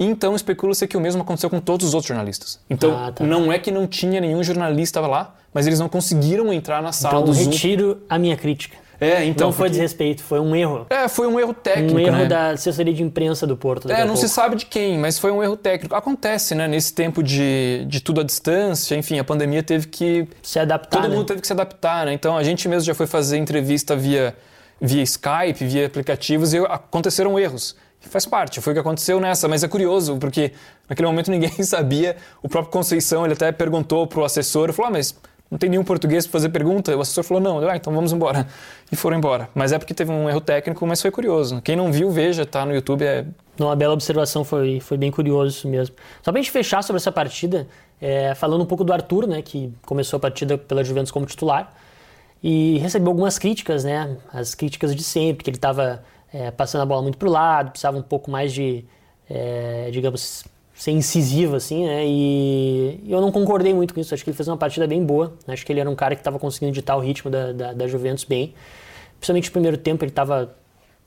Então especula-se que o mesmo aconteceu com todos os outros jornalistas. Então Ah, tá. não é que não tinha nenhum jornalista lá, mas eles não conseguiram entrar na sala Então do Zoom. retiro a minha crítica. É, então não foi porque- desrespeito, foi um erro. É, foi um erro técnico, Um erro né? da assessoria de imprensa do Porto. É, não se sabe de quem, mas foi um erro técnico. Acontece, né? Nesse tempo de, de tudo à distância, enfim, a pandemia teve que. Se adaptar, todo né? mundo teve que se adaptar, né? Então a gente mesmo já foi fazer entrevista via, via Skype, via aplicativos e aconteceram erros. Faz parte, foi o que aconteceu nessa, mas é curioso, porque naquele momento ninguém sabia. O próprio Conceição, ele até perguntou pro assessor, falou: ah, mas não tem nenhum português para fazer pergunta? O assessor falou: não, ah, então vamos embora. E foram embora. Mas é porque teve um erro técnico, mas foi curioso. Quem não viu, veja, tá no YouTube, é uma bela observação, foi, foi bem curioso isso mesmo. Só pra gente fechar sobre essa partida, é, falando um pouco do Arthur, né, que começou a partida pela Juventus como titular, e recebeu algumas críticas, né, as críticas de sempre, que ele estava passando a bola muito pro lado, precisava um pouco mais de, é, digamos, ser incisivo, assim, né, e eu não concordei muito com isso, acho que ele fez uma partida bem boa, acho que ele era um cara que estava conseguindo ditar o ritmo da, da, da Juventus bem, principalmente no primeiro tempo ele estava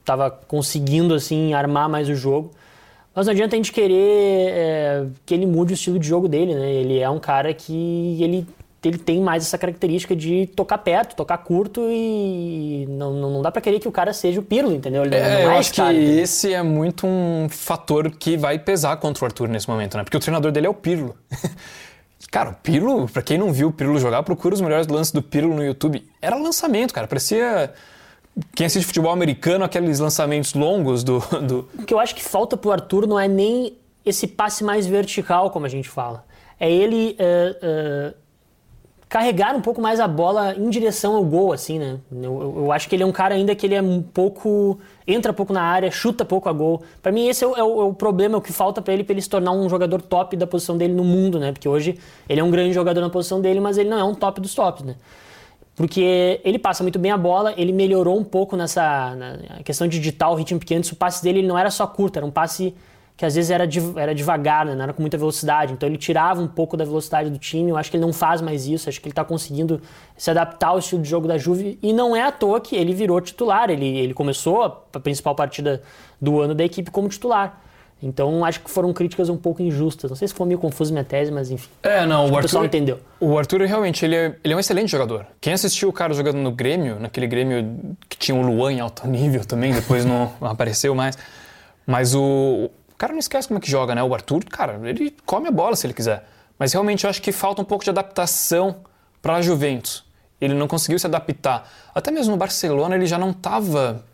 tava conseguindo assim armar mais o jogo. Mas não adianta a gente querer é, que ele mude o estilo de jogo dele, né? Ele é um cara que ele, ele tem mais essa característica de tocar perto, tocar curto e não, não, não dá pra querer que o cara seja o Pirlo, entendeu? Ele É, não eu é acho que entendeu? esse é muito um fator que vai pesar contra o Arthur nesse momento, né? Porque o treinador dele é o Pirlo. Cara, o Pirlo, pra quem não viu o Pirlo jogar, procura os melhores lances do Pirlo no YouTube. Era lançamento, cara. Parecia. Quem assiste futebol americano, aqueles lançamentos longos do. do... O que eu acho que falta pro Arthur não é nem esse passe mais vertical, como a gente fala. É ele é, é, carregar um pouco mais a bola em direção ao gol, assim, né? Eu, eu- acho que ele é um cara ainda que ele é um pouco. entra pouco na área, chuta pouco a gol. Pra mim, esse é o, é o- é o problema, é o que falta pra ele, pra ele se tornar um jogador top da posição dele no mundo, né? Porque hoje ele é um grande jogador na posição dele, mas ele não é um top dos tops, né? porque ele passa muito bem a bola, ele melhorou um pouco nessa na questão de digitar o ritmo pequeno. O passe dele ele não era só curto, era um passe que às vezes era, div- era devagar, né? não era com muita velocidade. Então ele tirava um pouco da velocidade do time. Eu acho que ele não faz mais isso. Acho que ele está conseguindo se adaptar ao estilo de jogo da Juve. E não é à toa que ele virou titular. Ele, ele começou a, principal partida do ano da equipe como titular. Então acho que foram críticas um pouco injustas. Não sei se foi meio confuso minha tese, mas enfim. É, não, o que o pessoal Arthur. entendeu. O Arthur realmente ele é, ele é um excelente jogador. Quem assistiu o cara jogando no Grêmio, naquele Grêmio que tinha o Luan em alto nível também, depois não apareceu mais. Mas o cara não esquece como é que joga, né? O Arthur, cara, ele come a bola se ele quiser. Mas realmente eu acho que falta um pouco de adaptação para a Juventus. Ele não conseguiu se adaptar. Até mesmo no Barcelona ele já não estava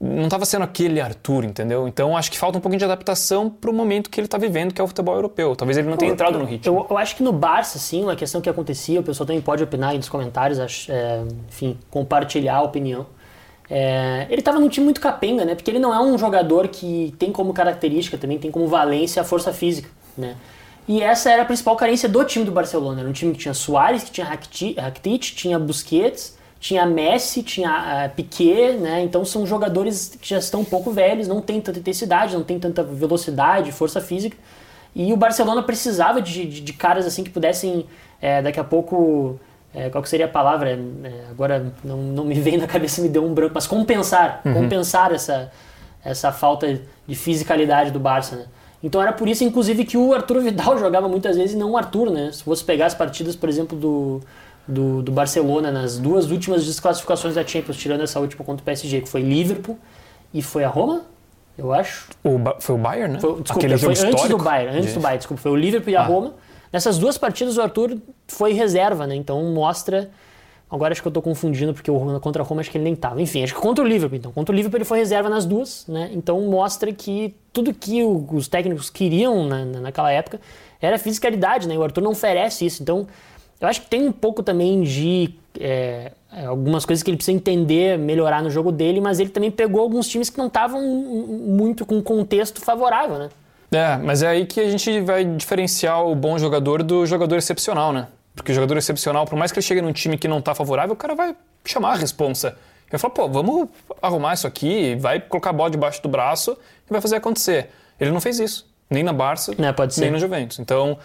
não estava sendo aquele Arthur, entendeu? Então acho que falta um pouquinho de adaptação para o momento que ele está vivendo, que é o futebol europeu. Talvez ele não tenha entrado no ritmo. Eu, eu acho que no Barça, sim, uma questão que acontecia, o pessoal também pode opinar aí nos comentários, acho, é, enfim, compartilhar a opinião. É, ele estava num time muito capenga, né? Porque ele não é um jogador que tem como característica, também tem como valência a força física, né? E essa era a principal carência do time do Barcelona. Era um time que tinha Soares, que tinha Rakitic, tinha Busquets, tinha Messi, tinha uh, Piquet, né? Então são jogadores que já estão um pouco velhos, não tem tanta intensidade, não tem tanta velocidade, força física. E o Barcelona precisava de, de, de caras assim que pudessem, é, daqui a pouco, é, qual que seria a palavra? É, agora não, não me vem na cabeça, me deu um branco, mas compensar, uhum. compensar essa, essa falta de fisicalidade do Barça, né? Então era por isso, inclusive, que o Arthur Vidal jogava muitas vezes e não o Arthur, né? Se fosse pegar as partidas, por exemplo, do, do, do, Barcelona nas duas últimas desclassificações da Champions, tirando essa última contra o PSG, que foi Liverpool e foi a Roma, eu acho. O, foi o Bayern, né? Foi, desculpa, Aquele foi antes do Bayern, antes de... do Bayern, desculpa, foi o Liverpool e a ah. Roma. Nessas duas partidas o Arthur foi reserva, né? Então mostra Agora acho que eu estou confundindo, porque o contra a Roma acho que ele nem estava. Enfim, acho que contra o Liverpool, então. Contra o Liverpool ele foi reserva nas duas, né? Então mostra que tudo que o, os técnicos queriam na, naquela época era fisicalidade, né? O Arthur não oferece isso. Então, eu acho que tem um pouco também de é, algumas coisas que ele precisa entender, melhorar no jogo dele, mas ele também pegou alguns times que não estavam muito com contexto favorável, né? É, mas é aí que a gente vai diferenciar o bom jogador do jogador excepcional, né? Porque o jogador excepcional, por mais que ele chegue num time que não está favorável, o cara vai chamar a responsa. Ele vai falar, pô, vamos arrumar isso aqui, vai colocar a bola debaixo do braço e vai fazer acontecer. Ele não fez isso, nem na Barça, é, nem na Juventus. Então,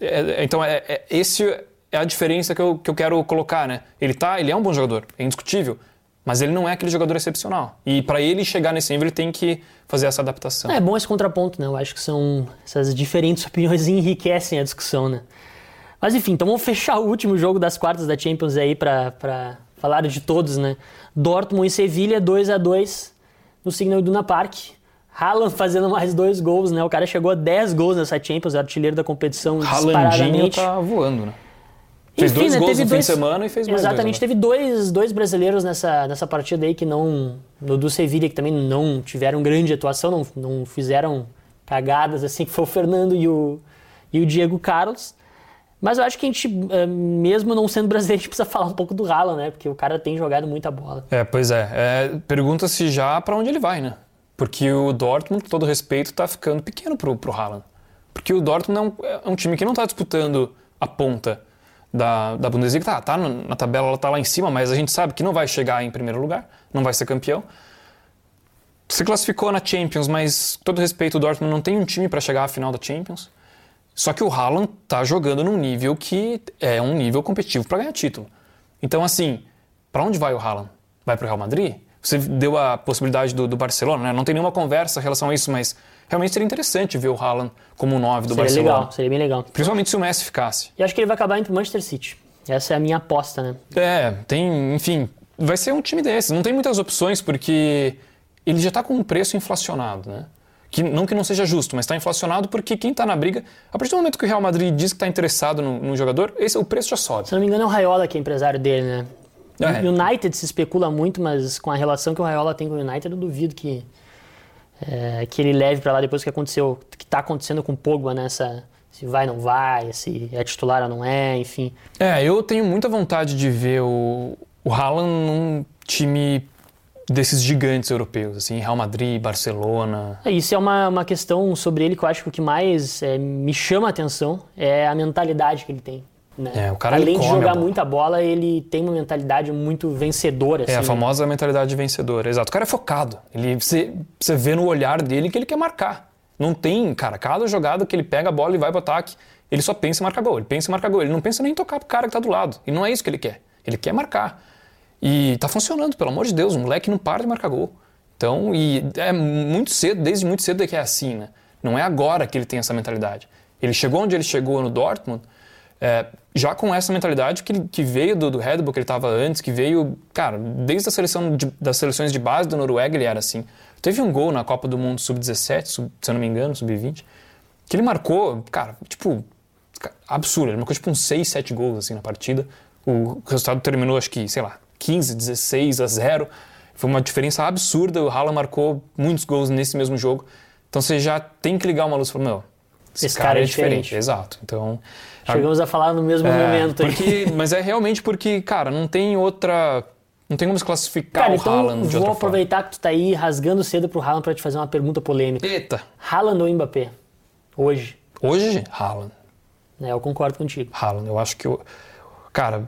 é, então é, é, esse é a diferença que eu, que eu quero colocar, né? Ele tá, ele é um bom jogador, é indiscutível, mas ele não é aquele jogador excepcional. E para ele chegar nesse nível, ele tem que fazer essa adaptação. É, é bom esse contraponto, né? Eu acho que são essas diferentes opiniões enriquecem a discussão, né? Mas enfim, então vamos fechar o último jogo das quartas da Champions aí para falar de todos, né? Dortmund e Sevilha 2 a 2 no Signal Iduna Park. Haaland fazendo mais dois gols, né? O cara chegou a 10 gols nessa Champions, artilheiro da competição Haalandinho tá voando, né? Fez Enfim, dois né, gols no dois, fim de semana e fez mais Exatamente, dois, teve dois, dois brasileiros nessa, nessa partida aí que não... No do Sevilha, que também não tiveram grande atuação, não, não fizeram cagadas assim, que foi o Fernando e o, e o Diego Carlos. Mas eu acho que a gente, eh, mesmo não sendo brasileiro, a gente precisa falar um pouco do Haaland, né? Porque o cara tem jogado muita bola. É, pois é. é Pergunta-se já para onde ele vai, né? Porque o Dortmund, com todo respeito, está ficando pequeno pro, pro Haaland. Porque o Dortmund é um, é um time que não está disputando a ponta da, da Bundesliga. Tá, tá na tabela, ela tá lá em cima, mas a gente sabe que não vai chegar em primeiro lugar, não vai ser campeão. Se classificou na Champions, mas, todo respeito, o Dortmund não tem um time para chegar à final da Champions. Só que o Haaland tá jogando num nível que é um nível competitivo para ganhar título. Então, assim, para onde vai o Haaland? Vai para o Real Madrid? Você deu a possibilidade do, do Barcelona, né? Não tem nenhuma conversa em relação a isso, mas realmente seria interessante ver o Haaland como o 9 do seria Barcelona. Seria legal, seria bem legal. Principalmente se o Messi ficasse. E acho que ele vai acabar indo pro Manchester City. Essa é a minha aposta, né? É, tem, enfim, vai ser um time desses. Não tem muitas opções porque ele já está com um preço inflacionado, né? que não que não seja justo, mas está inflacionado porque quem está na briga, a partir do momento que o Real Madrid diz que está interessado no, no, jogador, esse, o preço já sobe. Se não me engano é o Raiola que é empresário dele, né? É. United se especula muito, mas com a relação que o Raiola tem com o United, eu duvido que, é, que ele leve para lá depois que aconteceu, que está acontecendo com o Pogba nessa se vai não vai, se é titular ou não é, enfim. É, eu tenho muita vontade de ver o, o Haaland num time desses gigantes europeus, assim, Real Madrid, Barcelona. É, isso é uma, uma questão sobre ele que eu acho que o que mais é, me chama a atenção é a mentalidade que ele tem. Né? É, o cara, Além de jogar muita bola, ele tem uma mentalidade muito vencedora. É, assim, a famosa mentalidade vencedora, exato. O cara é focado. Ele, você, você vê no olhar dele que ele quer marcar. Não tem, cara, cada jogada que ele pega a bola e vai pro ataque, ele só pensa em marcar gol. Ele pensa em marcar gol. Ele não pensa nem em tocar pro cara que tá do lado. E não é isso que ele quer. Ele quer marcar. E tá funcionando, pelo amor de Deus, o moleque não para de marcar gol. Então, e é muito cedo, desde muito cedo é que é assim, né? Não é agora que ele tem essa mentalidade. Ele chegou onde ele chegou no Dortmund, é, já com essa mentalidade que, que veio do, do Red Bull que ele estava antes, que veio, cara, desde a seleção de, das seleções de base do Noruega ele era assim. Teve um gol na Copa do Mundo Sub-17, sub, se eu não me engano, Sub-20, que ele marcou, cara, tipo, absurdo. Ele marcou tipo uns 6, 7 gols assim na partida. O resultado terminou, acho que, sei lá, 15, 16 a 0. Foi uma diferença absurda. O Haaland marcou muitos gols nesse mesmo jogo. Então você já tem que ligar uma luz e falar, meu, esse, esse cara, cara, é diferente. diferente. Exato. Então. Chegamos a, a falar no mesmo é, momento. Porque, mas é realmente porque, cara, não tem outra. Não tem como se classificar cara, o então Haaland de Vou aproveitar forma. que tu tá aí rasgando cedo pro Haaland para te fazer uma pergunta polêmica. Eita! Haaland ou Mbappé? Hoje. Hoje, Haaland. É, eu concordo contigo. Haaland, eu acho que. Eu, cara,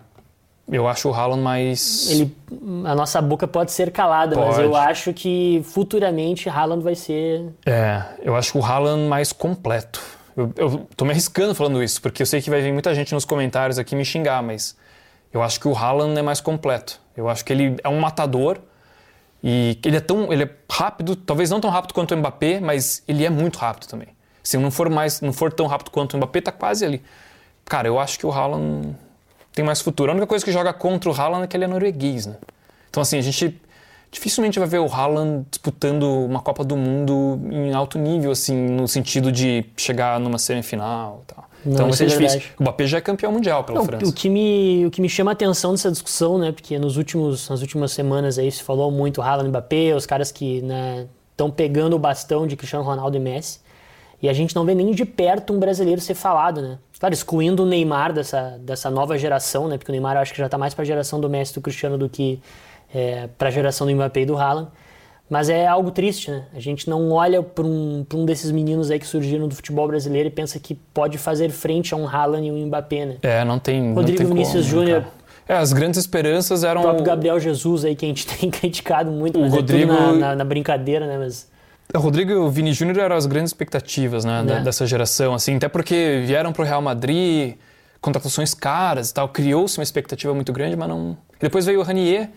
eu acho o Haaland mais. Ele, a nossa boca pode ser calada, pode. mas eu acho que futuramente Haaland vai ser. É, eu acho o Haaland mais completo. Eu, tô me arriscando falando isso, porque eu sei que vai vir muita gente nos comentários aqui me xingar, mas eu acho que o Haaland é mais completo. Eu acho que ele é um matador e ele é tão, ele é rápido, talvez não tão rápido quanto o Mbappé, mas ele é muito rápido também. Se não for mais, não for tão rápido quanto o Mbappé, tá quase ali. Cara, eu acho que o Haaland tem mais futuro. A única coisa que joga contra o Haaland é que ele é norueguês, né? Então assim, a gente dificilmente vai ver o Haaland disputando uma Copa do Mundo em alto nível, assim, no sentido de chegar numa semifinal e tal. Não, então vai ser é difícil. Verdade. O Mbappé já é campeão mundial pela Não, França. O que, me, o que me chama a atenção dessa discussão, né? Porque nos últimos, nas últimas semanas aí se falou muito Haaland e Mbappé, os caras que estão né, pegando o bastão de Cristiano Ronaldo e Messi. E a gente não vê nem de perto um brasileiro ser falado, né? Claro, excluindo o Neymar dessa, dessa nova geração, né? Porque o Neymar eu acho que já está mais para a geração do Messi do Cristiano do que é, para a geração do Mbappé e do Haaland. Mas é algo triste, né? A gente não olha para um, um desses meninos aí que surgiram do futebol brasileiro e pensa que pode fazer frente a um Haaland e um Mbappé, né? É, não tem. Rodrigo não tem Vinícius Júnior. É, as grandes esperanças eram. O próprio Gabriel Jesus aí, que a gente tem criticado muito, mas o Rodrigo... é na, na, na, brincadeira, né? Mas... O Rodrigo e o Vini Júnior eram as grandes expectativas, né? É. dessa geração, assim, até porque vieram para o Real Madrid, contratações caras e tal, criou-se uma expectativa muito grande, mas não. Depois veio o Ranier,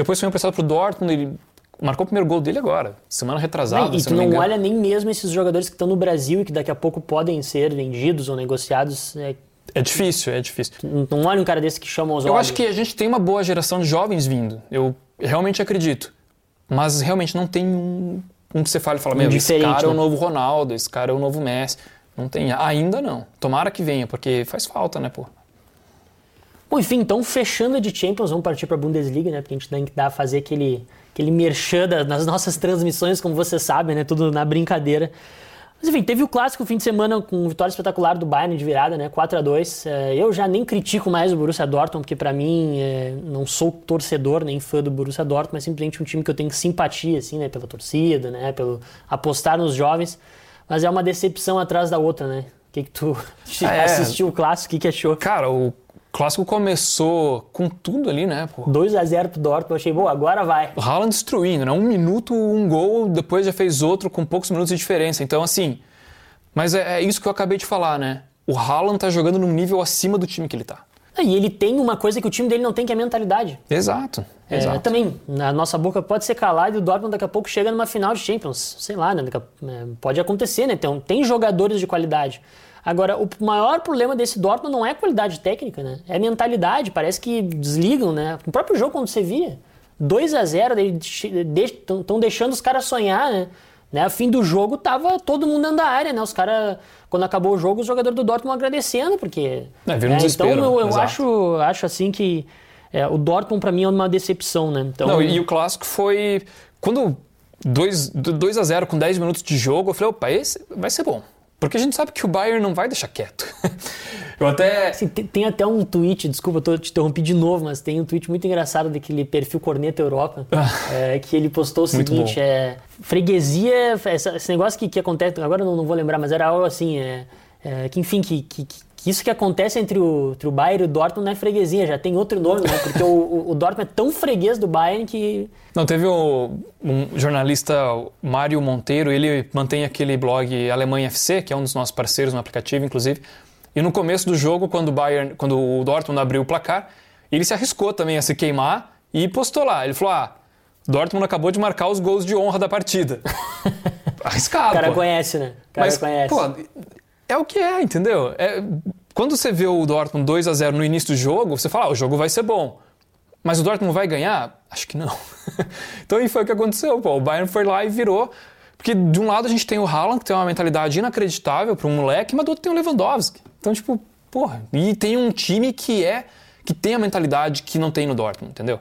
depois foi emprestado para o Dortmund, ele marcou o primeiro gol dele agora, semana retrasada. Não, e tu não, não olha nem mesmo esses jogadores que estão no Brasil e que daqui a pouco podem ser vendidos ou negociados. É, é difícil, é difícil. Não olha um cara desse que chama os Eu olhos. acho que a gente tem uma boa geração de jovens vindo. Eu realmente acredito. Mas realmente não tem um, um que você fale e fala, um meu, esse cara né? é o né? novo Ronaldo, esse cara é o novo Messi. Não tem, ainda não. Tomara que venha, porque faz falta, né, pô? Bom, enfim, então fechando de Champions, vamos partir para a Bundesliga, né? Porque a gente tem que dar fazer aquele, aquele merchan nas nossas transmissões, como você sabe, né? Tudo na brincadeira. Mas enfim, teve o clássico fim de semana com vitória espetacular do Bayern de virada, né? 4 a 2 é, Eu já nem critico mais o Borussia Dortmund, porque para mim é, não sou torcedor nem fã do Borussia Dortmund, mas simplesmente um time que eu tenho simpatia, assim, né? Pela torcida, né? Pelo apostar nos jovens. Mas é uma decepção atrás da outra, né? O que, que tu ah, é. assistiu o clássico? O que, que achou? Cara, o o clássico começou com tudo ali, né? 2x0 pro Dortmund, achei, bom, agora vai. O Haaland destruindo, né? Um minuto, um gol, depois já fez outro com poucos minutos de diferença. Então, assim. Mas é, é isso que eu acabei de falar, né? O Haaland tá jogando num nível acima do time que ele tá. É, e ele tem uma coisa que o time dele não tem, que é a mentalidade. Exato. É, exato. Também, na nossa boca pode ser calado e o Dortmund daqui a pouco chega numa final de Champions. Sei lá, né? É, pode acontecer, né? Tem, tem jogadores de qualidade. Agora, o maior problema desse Dortmund não é qualidade técnica, né? É mentalidade. Parece que desligam, né? O próprio jogo, quando você via, 2 a 0 estão deixando os caras sonhar, né? né? A fim do jogo tava todo mundo dentro da área, né? Os caras, quando acabou o jogo, os jogadores do Dortmund agradecendo, porque. É, viram é, então eu, eu acho, acho assim que é, o Dortmund para mim é uma decepção, né? Então, não, e o clássico foi. Quando 2, 2 a 0 com 10 minutos de jogo, eu falei, opa, esse vai ser bom. Porque a gente sabe que o Bayern não vai deixar quieto. Eu até. Tem, tem, até um tweet, desculpa, eu te interrompi de novo, mas tem um tweet muito engraçado daquele perfil Corneta Europa, ah. é, que ele postou o seguinte: é, freguesia, esse negócio que, que acontece, agora eu não, não vou lembrar, mas era algo assim, é, é que enfim, que, que, que isso que acontece entre o, entre o Bayern e o Dortmund não é freguesia, já tem outro nome, né? Porque o, o, Dortmund é tão freguês do Bayern que... Não, teve o, um jornalista, Mário Monteiro, ele mantém aquele blog Alemanha FC, que é um dos nossos parceiros no aplicativo, inclusive. E no começo do jogo, quando o, Bayern, quando o Dortmund abriu o placar, ele se arriscou também a se queimar e postou lá. Ele falou, ah, Dortmund acabou de marcar os gols de honra da partida. Arriscado, O cara pô. conhece, né? O cara Mas, conhece. Pô, é o que é, entendeu? É, quando você vê o Dortmund 2 a 0 no início do jogo, você fala, ah, o jogo vai ser bom. Mas o Dortmund vai ganhar? Acho que não. então aí foi o que aconteceu, pô. O Bayern foi lá e virou. Porque de um lado a gente tem o Haaland, que tem uma mentalidade inacreditável para um moleque, mas do outro tem o Lewandowski. Então, tipo, porra. E tem um time que é que tem a mentalidade que não tem no Dortmund, entendeu?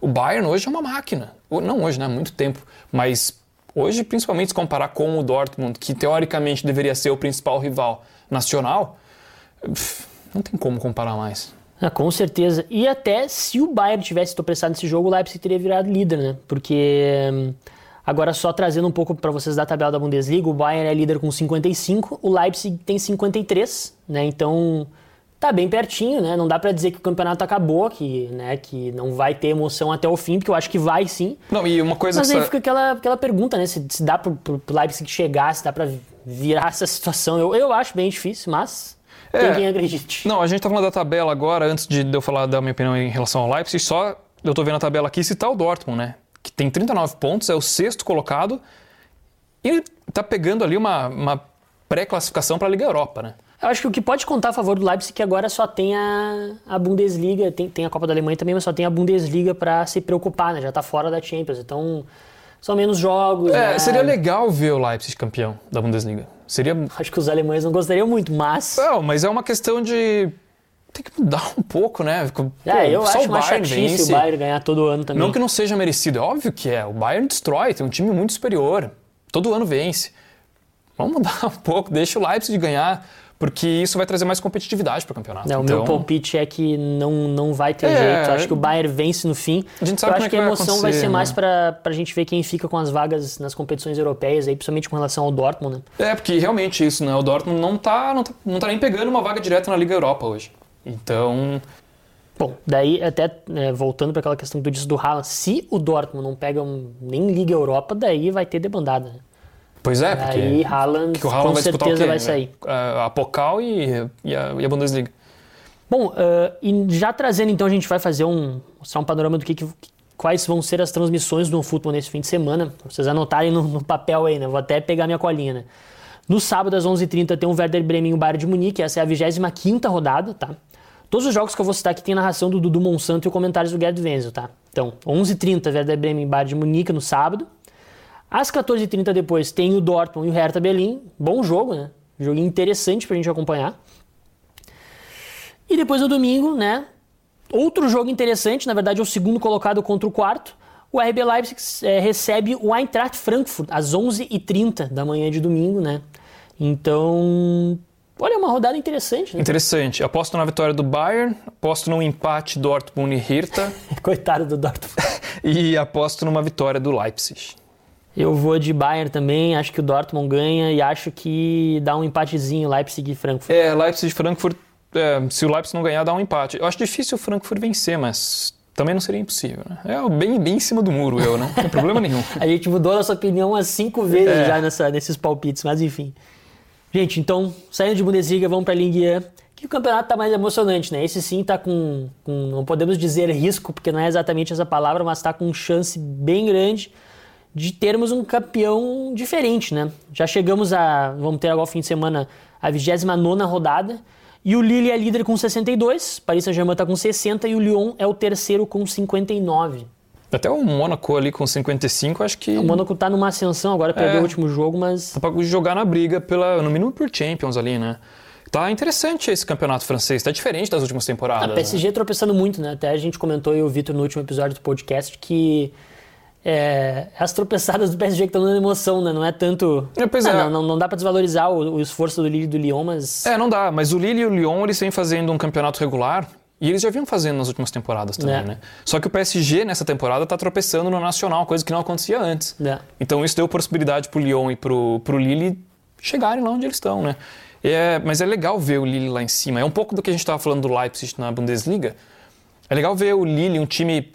O Bayern hoje é uma máquina. Não hoje, né? Há muito tempo. Mas Hoje, principalmente se comparar com o Dortmund, que teoricamente deveria ser o principal rival nacional, não tem como comparar mais. Ah, com certeza. E até se o Bayern tivesse tropeçado nesse jogo, o Leipzig teria virado líder, né? Porque hum, agora só trazendo um pouco para vocês da tabela da Bundesliga, o Bayern é líder com 55, o Leipzig tem 53, né? Então tá bem pertinho, né? Não dá para dizer que o campeonato acabou, que, né, que não vai ter emoção até o fim, porque eu acho que vai sim. Não, e uma coisa Mas aí fica aquela, aquela pergunta, né? Se, se dá pro, pro Leipzig chegar, se dá pra virar essa situação. Eu, eu acho bem difícil, mas tem É. quem acredite. Não, a gente tá falando da tabela agora, antes de eu falar da minha opinião em relação ao Leipzig, só eu tô vendo a tabela aqui citar o Dortmund, né? Que tem 39 pontos, é o sexto colocado e tá pegando ali uma, uma pré-classificação para a Liga Europa, né? Eu acho que o que pode contar a favor do Leipzig é que agora só tem a, a Bundesliga, tem, tem a Copa da Alemanha também, mas só tem a Bundesliga para se preocupar, né? Já tá fora da Champions, então são menos jogos. É, né? seria legal ver o Leipzig campeão da Bundesliga. Seria. Acho que os alemães não gostariam muito, mas. Não, mas é uma questão de. Tem que mudar um pouco, né? Pô, é, eu só acho o Bayern vence. o Bayern ganhar todo ano também. Não que não seja merecido, é óbvio que é. O Bayern destrói, tem um time muito superior. Todo ano vence. Vamos mudar um pouco, deixa o Leipzig ganhar, porque isso vai trazer mais competitividade para o campeonato. Não, o então, meu palpite é que não, não vai ter É, jeito. Eu acho que o Bayern vence no fim. A gente sabe Eu acho é que que a vai emoção vai acontecer, ser mais né? pra, pra gente ver quem fica com as vagas nas competições europeias, aí, principalmente com relação ao Dortmund, né? É, porque realmente isso, né? O Dortmund não tá, não tá, não tá nem pegando uma vaga direta na Liga Europa hoje. Então, Bom, daí até é, voltando para aquela questão que tu disse do Haaland, se o Dortmund não pega um- nem Liga Europa, daí vai ter debandada. Pois é, porque Aí Haaland que o Haaland com vai certeza vai sair. A, a Pokal e, e, a, e a Bundesliga. Bom, ah, e já trazendo então, a gente vai fazer um mostrar um panorama do que, que- quais vão ser as transmissões do futebol nesse fim de semana. Pra vocês anotarem no, no papel aí, né? Vou até pegar minha colinha, né? No sábado, às 11h30, tem o Werder Bremen e o Bayern de Munique. Essa é a 25ª rodada, tá? Todos os jogos que eu vou citar aqui tem narração do Dudu Monsanto e comentários do Gerd Wenzel, tá? Então, 11h30, Werder Bremen e Bayern de Munique no sábado. Às 14h30 depois tem o Dortmund e o Hertha Berlim. Bom jogo, né? Jogo interessante pra gente acompanhar. E depois no domingo, né? Outro jogo interessante, na verdade é o segundo colocado contra o quarto. O RB Leipzig eh, recebe o Eintracht Frankfurt às 11h30 da manhã de domingo, né? Então, olha, é uma rodada interessante, né? Interessante. Aposto na vitória do Bayern, aposto num empate Dortmund e Hertha Coitado do Dortmund. e aposto numa vitória do Leipzig. Eu vou de Bayern também, acho que o Dortmund ganha e acho que dá um empatezinho Leipzig e Frankfurt. É, Leipzig e Frankfurt, é, se o Leipzig não ganhar, dá um empate. Eu acho difícil o Frankfurt vencer, mas também não seria impossível, né? É bem, bem em cima do muro eu, né? Não tem problema nenhum. A gente mudou nossa opinião umas cinco vezes É. já nessa, nesses palpites, mas enfim. Gente, então, saindo de Bundesliga, vamos para a Ligue 1, que o campeonato tá mais emocionante, né? Esse sim tá com, com, não podemos dizer risco, porque não é exatamente essa palavra, mas tá com chance bem grande de termos um campeão diferente, né? Já chegamos a, vamos ter agora o fim de semana, a 29ª rodada, e o Lille é líder com 62, Paris Saint-Germain tá com 60 e o Lyon é o terceiro com 59. Até o Mônaco ali com 55, acho que O Mônaco tá numa ascensão, agora perdeu É. o último jogo, mas dá pra jogar na briga, pela, no mínimo por Champions ali, né? Tá interessante esse campeonato francês, tá diferente das últimas temporadas. a né? PSG tropeçando muito, né? Até a gente comentou e o Vitor no último episódio do podcast que é, as tropeçadas do PSG que estão dando emoção, né? Não é tanto. É, pois Ah, é. Não, não, não dá pra desvalorizar o, o esforço do Lille e do Lyon, mas. É, não dá, mas o Lille e o Lyon, eles vêm fazendo um campeonato regular e eles já vinham fazendo nas últimas temporadas também, É. né? Só que o PSG nessa temporada tá tropeçando no Nacional, coisa que não acontecia antes. É. Então isso deu possibilidade pro Lyon e pro, pro Lille chegarem lá onde eles estão, né? É, mas é legal ver o Lille lá em cima. É um pouco do que a gente estava falando do Leipzig na Bundesliga. É legal ver o Lille, um time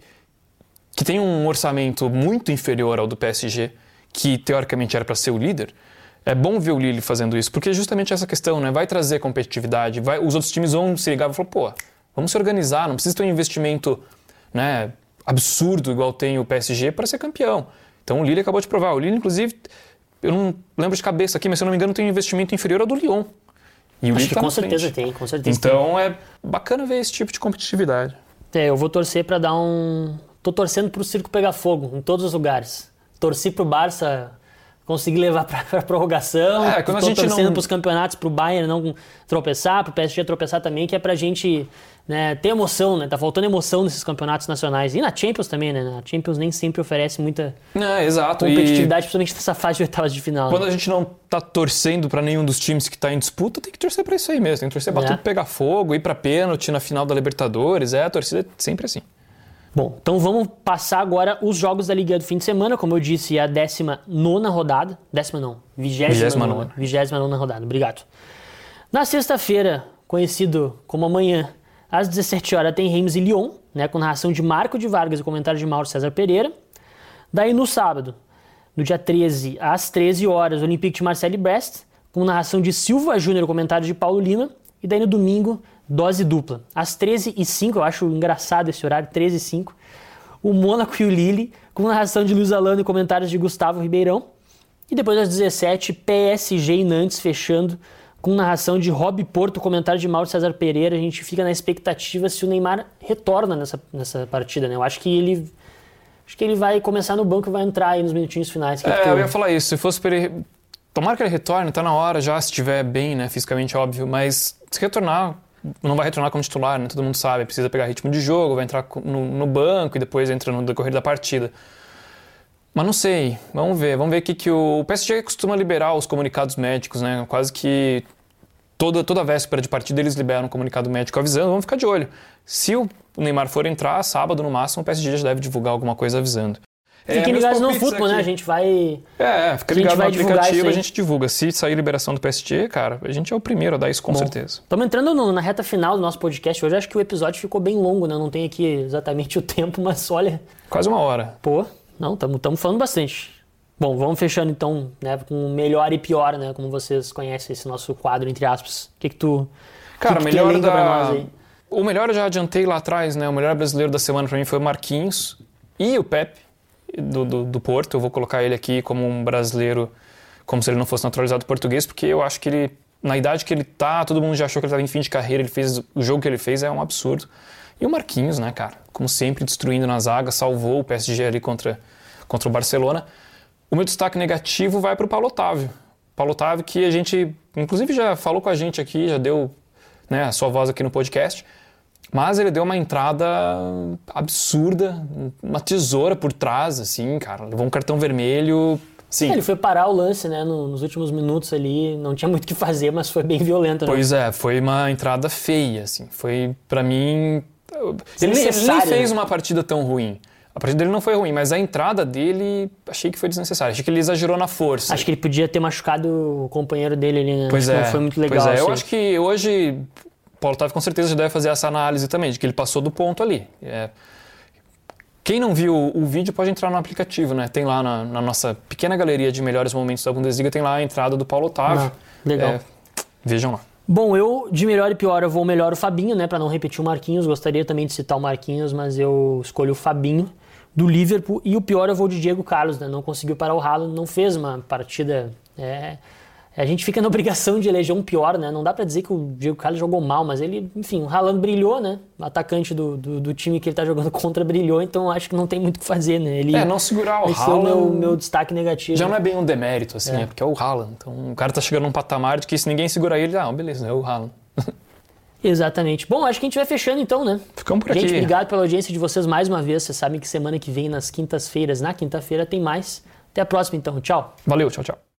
que tem um orçamento muito inferior ao do PSG, que teoricamente era para ser o líder. É bom ver o Lille fazendo isso, porque é justamente essa questão, né? Vai trazer competitividade, vai, os outros times vão se ligar e falar, pô, vamos se organizar, não precisa ter um investimento né, absurdo igual tem o PSG para ser campeão. Então o Lille acabou de provar. O Lille, inclusive, eu não lembro de cabeça aqui, mas se eu não me engano, tem um investimento inferior ao do Lyon. E o Acho Lille que tá com na frente. certeza tem, com certeza tem. Então é bacana ver esse tipo de competitividade. É, eu vou torcer pra dar um. Tô torcendo pro circo pegar fogo em todos os lugares. Torci pro Barça conseguir levar pra, pra prorrogação. É, quando a Tô gente torcendo não- pros campeonatos, pro Bayern não tropeçar, pro PSG tropeçar também, que é pra gente né, ter emoção, né? Tá faltando emoção nesses campeonatos nacionais. E na Champions também, né? A Champions nem sempre oferece muita É, exato. E competitividade, principalmente nessa fase de oitavas de final. quando né? a gente não tá torcendo pra nenhum dos times que tá em disputa, tem que torcer pra isso aí mesmo. Tem que torcer pra É. tudo pegar fogo, ir pra pênalti na final da Libertadores. É, a torcida é sempre assim. Bom, então vamos passar agora os jogos da Liga do fim de semana. Como eu disse, é a 19 rodada. Décima não, 29 29ª. 29 rodada, obrigado. Na sexta-feira, conhecido como amanhã, às 17 horas, tem Reims e Lyon, né, com narração de Marco de Vargas e comentário de Mauro César Pereira. Daí no sábado, no dia 13, às 13 horas, Olympique de Marseille e Brest, com narração de Silva Júnior, comentário de Paulo Lima. E daí no domingo, dose dupla. Às 13h05, eu acho engraçado esse horário, 13h05, o Mônaco e o Lille, com narração de Luiz Alano e comentários de Gustavo Ribeirão. E depois às 17 PSG e Nantes fechando com narração de Rob Porto, comentário de Mauro César Pereira. A gente fica na expectativa se o Neymar retorna nessa, nessa partida, né? Eu acho que ele acho que ele vai começar no banco e vai entrar aí nos minutinhos finais. Que é, que eu ia falar isso. Se fosse para ele... Tomara que ele retorne, tá na hora já, se estiver bem, né? Fisicamente, óbvio. Mas se retornar, não vai retornar como titular, né? Todo mundo sabe, precisa pegar ritmo de jogo, vai entrar no, no banco e depois entra no decorrer da partida. Mas não sei, vamos ver, vamos ver o que, que o... o PSG costuma liberar os comunicados médicos, né? Quase que toda, toda véspera de partida eles liberam um comunicado médico avisando, vamos ficar de olho. Se o Neymar for entrar, sábado no máximo, o PSG já deve divulgar alguma coisa avisando. Fiquem é, ligados no futebol, né? A gente vai. É, fica ligado no aplicativo, a gente divulga. Se sair liberação do PSG, cara, a gente é o primeiro a dar isso com Bom, certeza. Estamos entrando no, na reta final do nosso podcast. Hoje acho que o episódio ficou bem longo, né? Não tem aqui exatamente o tempo, mas olha. Quase uma hora. Pô, não, estamos falando bastante. Bom, vamos fechando então, né, com melhor e pior, né, como vocês conhecem esse nosso quadro entre aspas. O que que tu Cara, que que melhor da O melhor eu já adiantei lá atrás, né? O melhor brasileiro da semana para mim foi o Marquinhos e o Pepe do, do, do, Porto. Eu vou colocar ele aqui como um brasileiro, como se ele não fosse naturalizado português, porque eu acho que ele, na idade que ele tá, todo mundo já achou que ele estava em fim de carreira. Ele fez o jogo que ele fez é um absurdo. E o Marquinhos, né, cara? Como sempre, destruindo na zaga, salvou o PSG ali contra, contra o Barcelona. O meu destaque negativo vai para o Paulo Otávio. Paulo Otávio, que a gente, inclusive, já falou com a gente aqui, já deu né, a sua voz aqui no podcast. Mas ele deu uma entrada absurda, uma tesoura por trás, assim, cara. Levou um cartão vermelho. Sim. Ele foi parar o lance, né, nos últimos minutos ali. Não tinha muito o que fazer, mas foi bem violento. Né? Pois é, foi uma entrada feia, assim. Foi, para mim. Ele, ele nem fez né? uma partida tão ruim. A partida dele não foi ruim, mas a entrada dele achei que foi desnecessária. Achei que ele exagerou na força. Acho que ele podia ter machucado o companheiro dele ali, né? Pois acho é. Não foi muito legal. Pois é, assim. eu acho que hoje Paulo Otávio com certeza já deve fazer essa análise também, de que ele passou do ponto ali. É... Quem não viu o vídeo pode entrar no aplicativo, né? Tem lá na, na, nossa pequena galeria de melhores momentos da Bundesliga, tem lá a entrada do Paulo Otávio. Ah, legal. É... Vejam lá. Bom, eu de melhor e pior eu vou melhor o Fabinho, né? Para não repetir o Marquinhos. Gostaria também de citar o Marquinhos, mas eu escolho o Fabinho do Liverpool. E o pior eu vou de Diego Carlos, né? Não conseguiu parar o ralo, não fez uma partida. É, a gente fica na obrigação de eleger um pior, né? Não dá para dizer que o Diego Carlos jogou mal, mas ele, enfim, o Haaland brilhou, né? O atacante do, do, do, time que ele tá jogando contra brilhou, então acho que não tem muito o que fazer, né? Ele, é, não segurar o esse Haaland... Esse é o meu, meu destaque negativo. Já não é bem um demérito, assim, é. né? Porque é o Haaland. Então o cara tá chegando num patamar de que se ninguém segurar ele, ah, beleza, é o Haaland. Exatamente. Bom, acho que a gente vai fechando então, né? Ficamos por aqui. Gente, obrigado pela audiência de vocês mais uma vez. Vocês sabem que semana que vem, nas quintas-feiras, na quinta-feira, tem mais. Até a próxima então. Tchau. Valeu, tchau, tchau.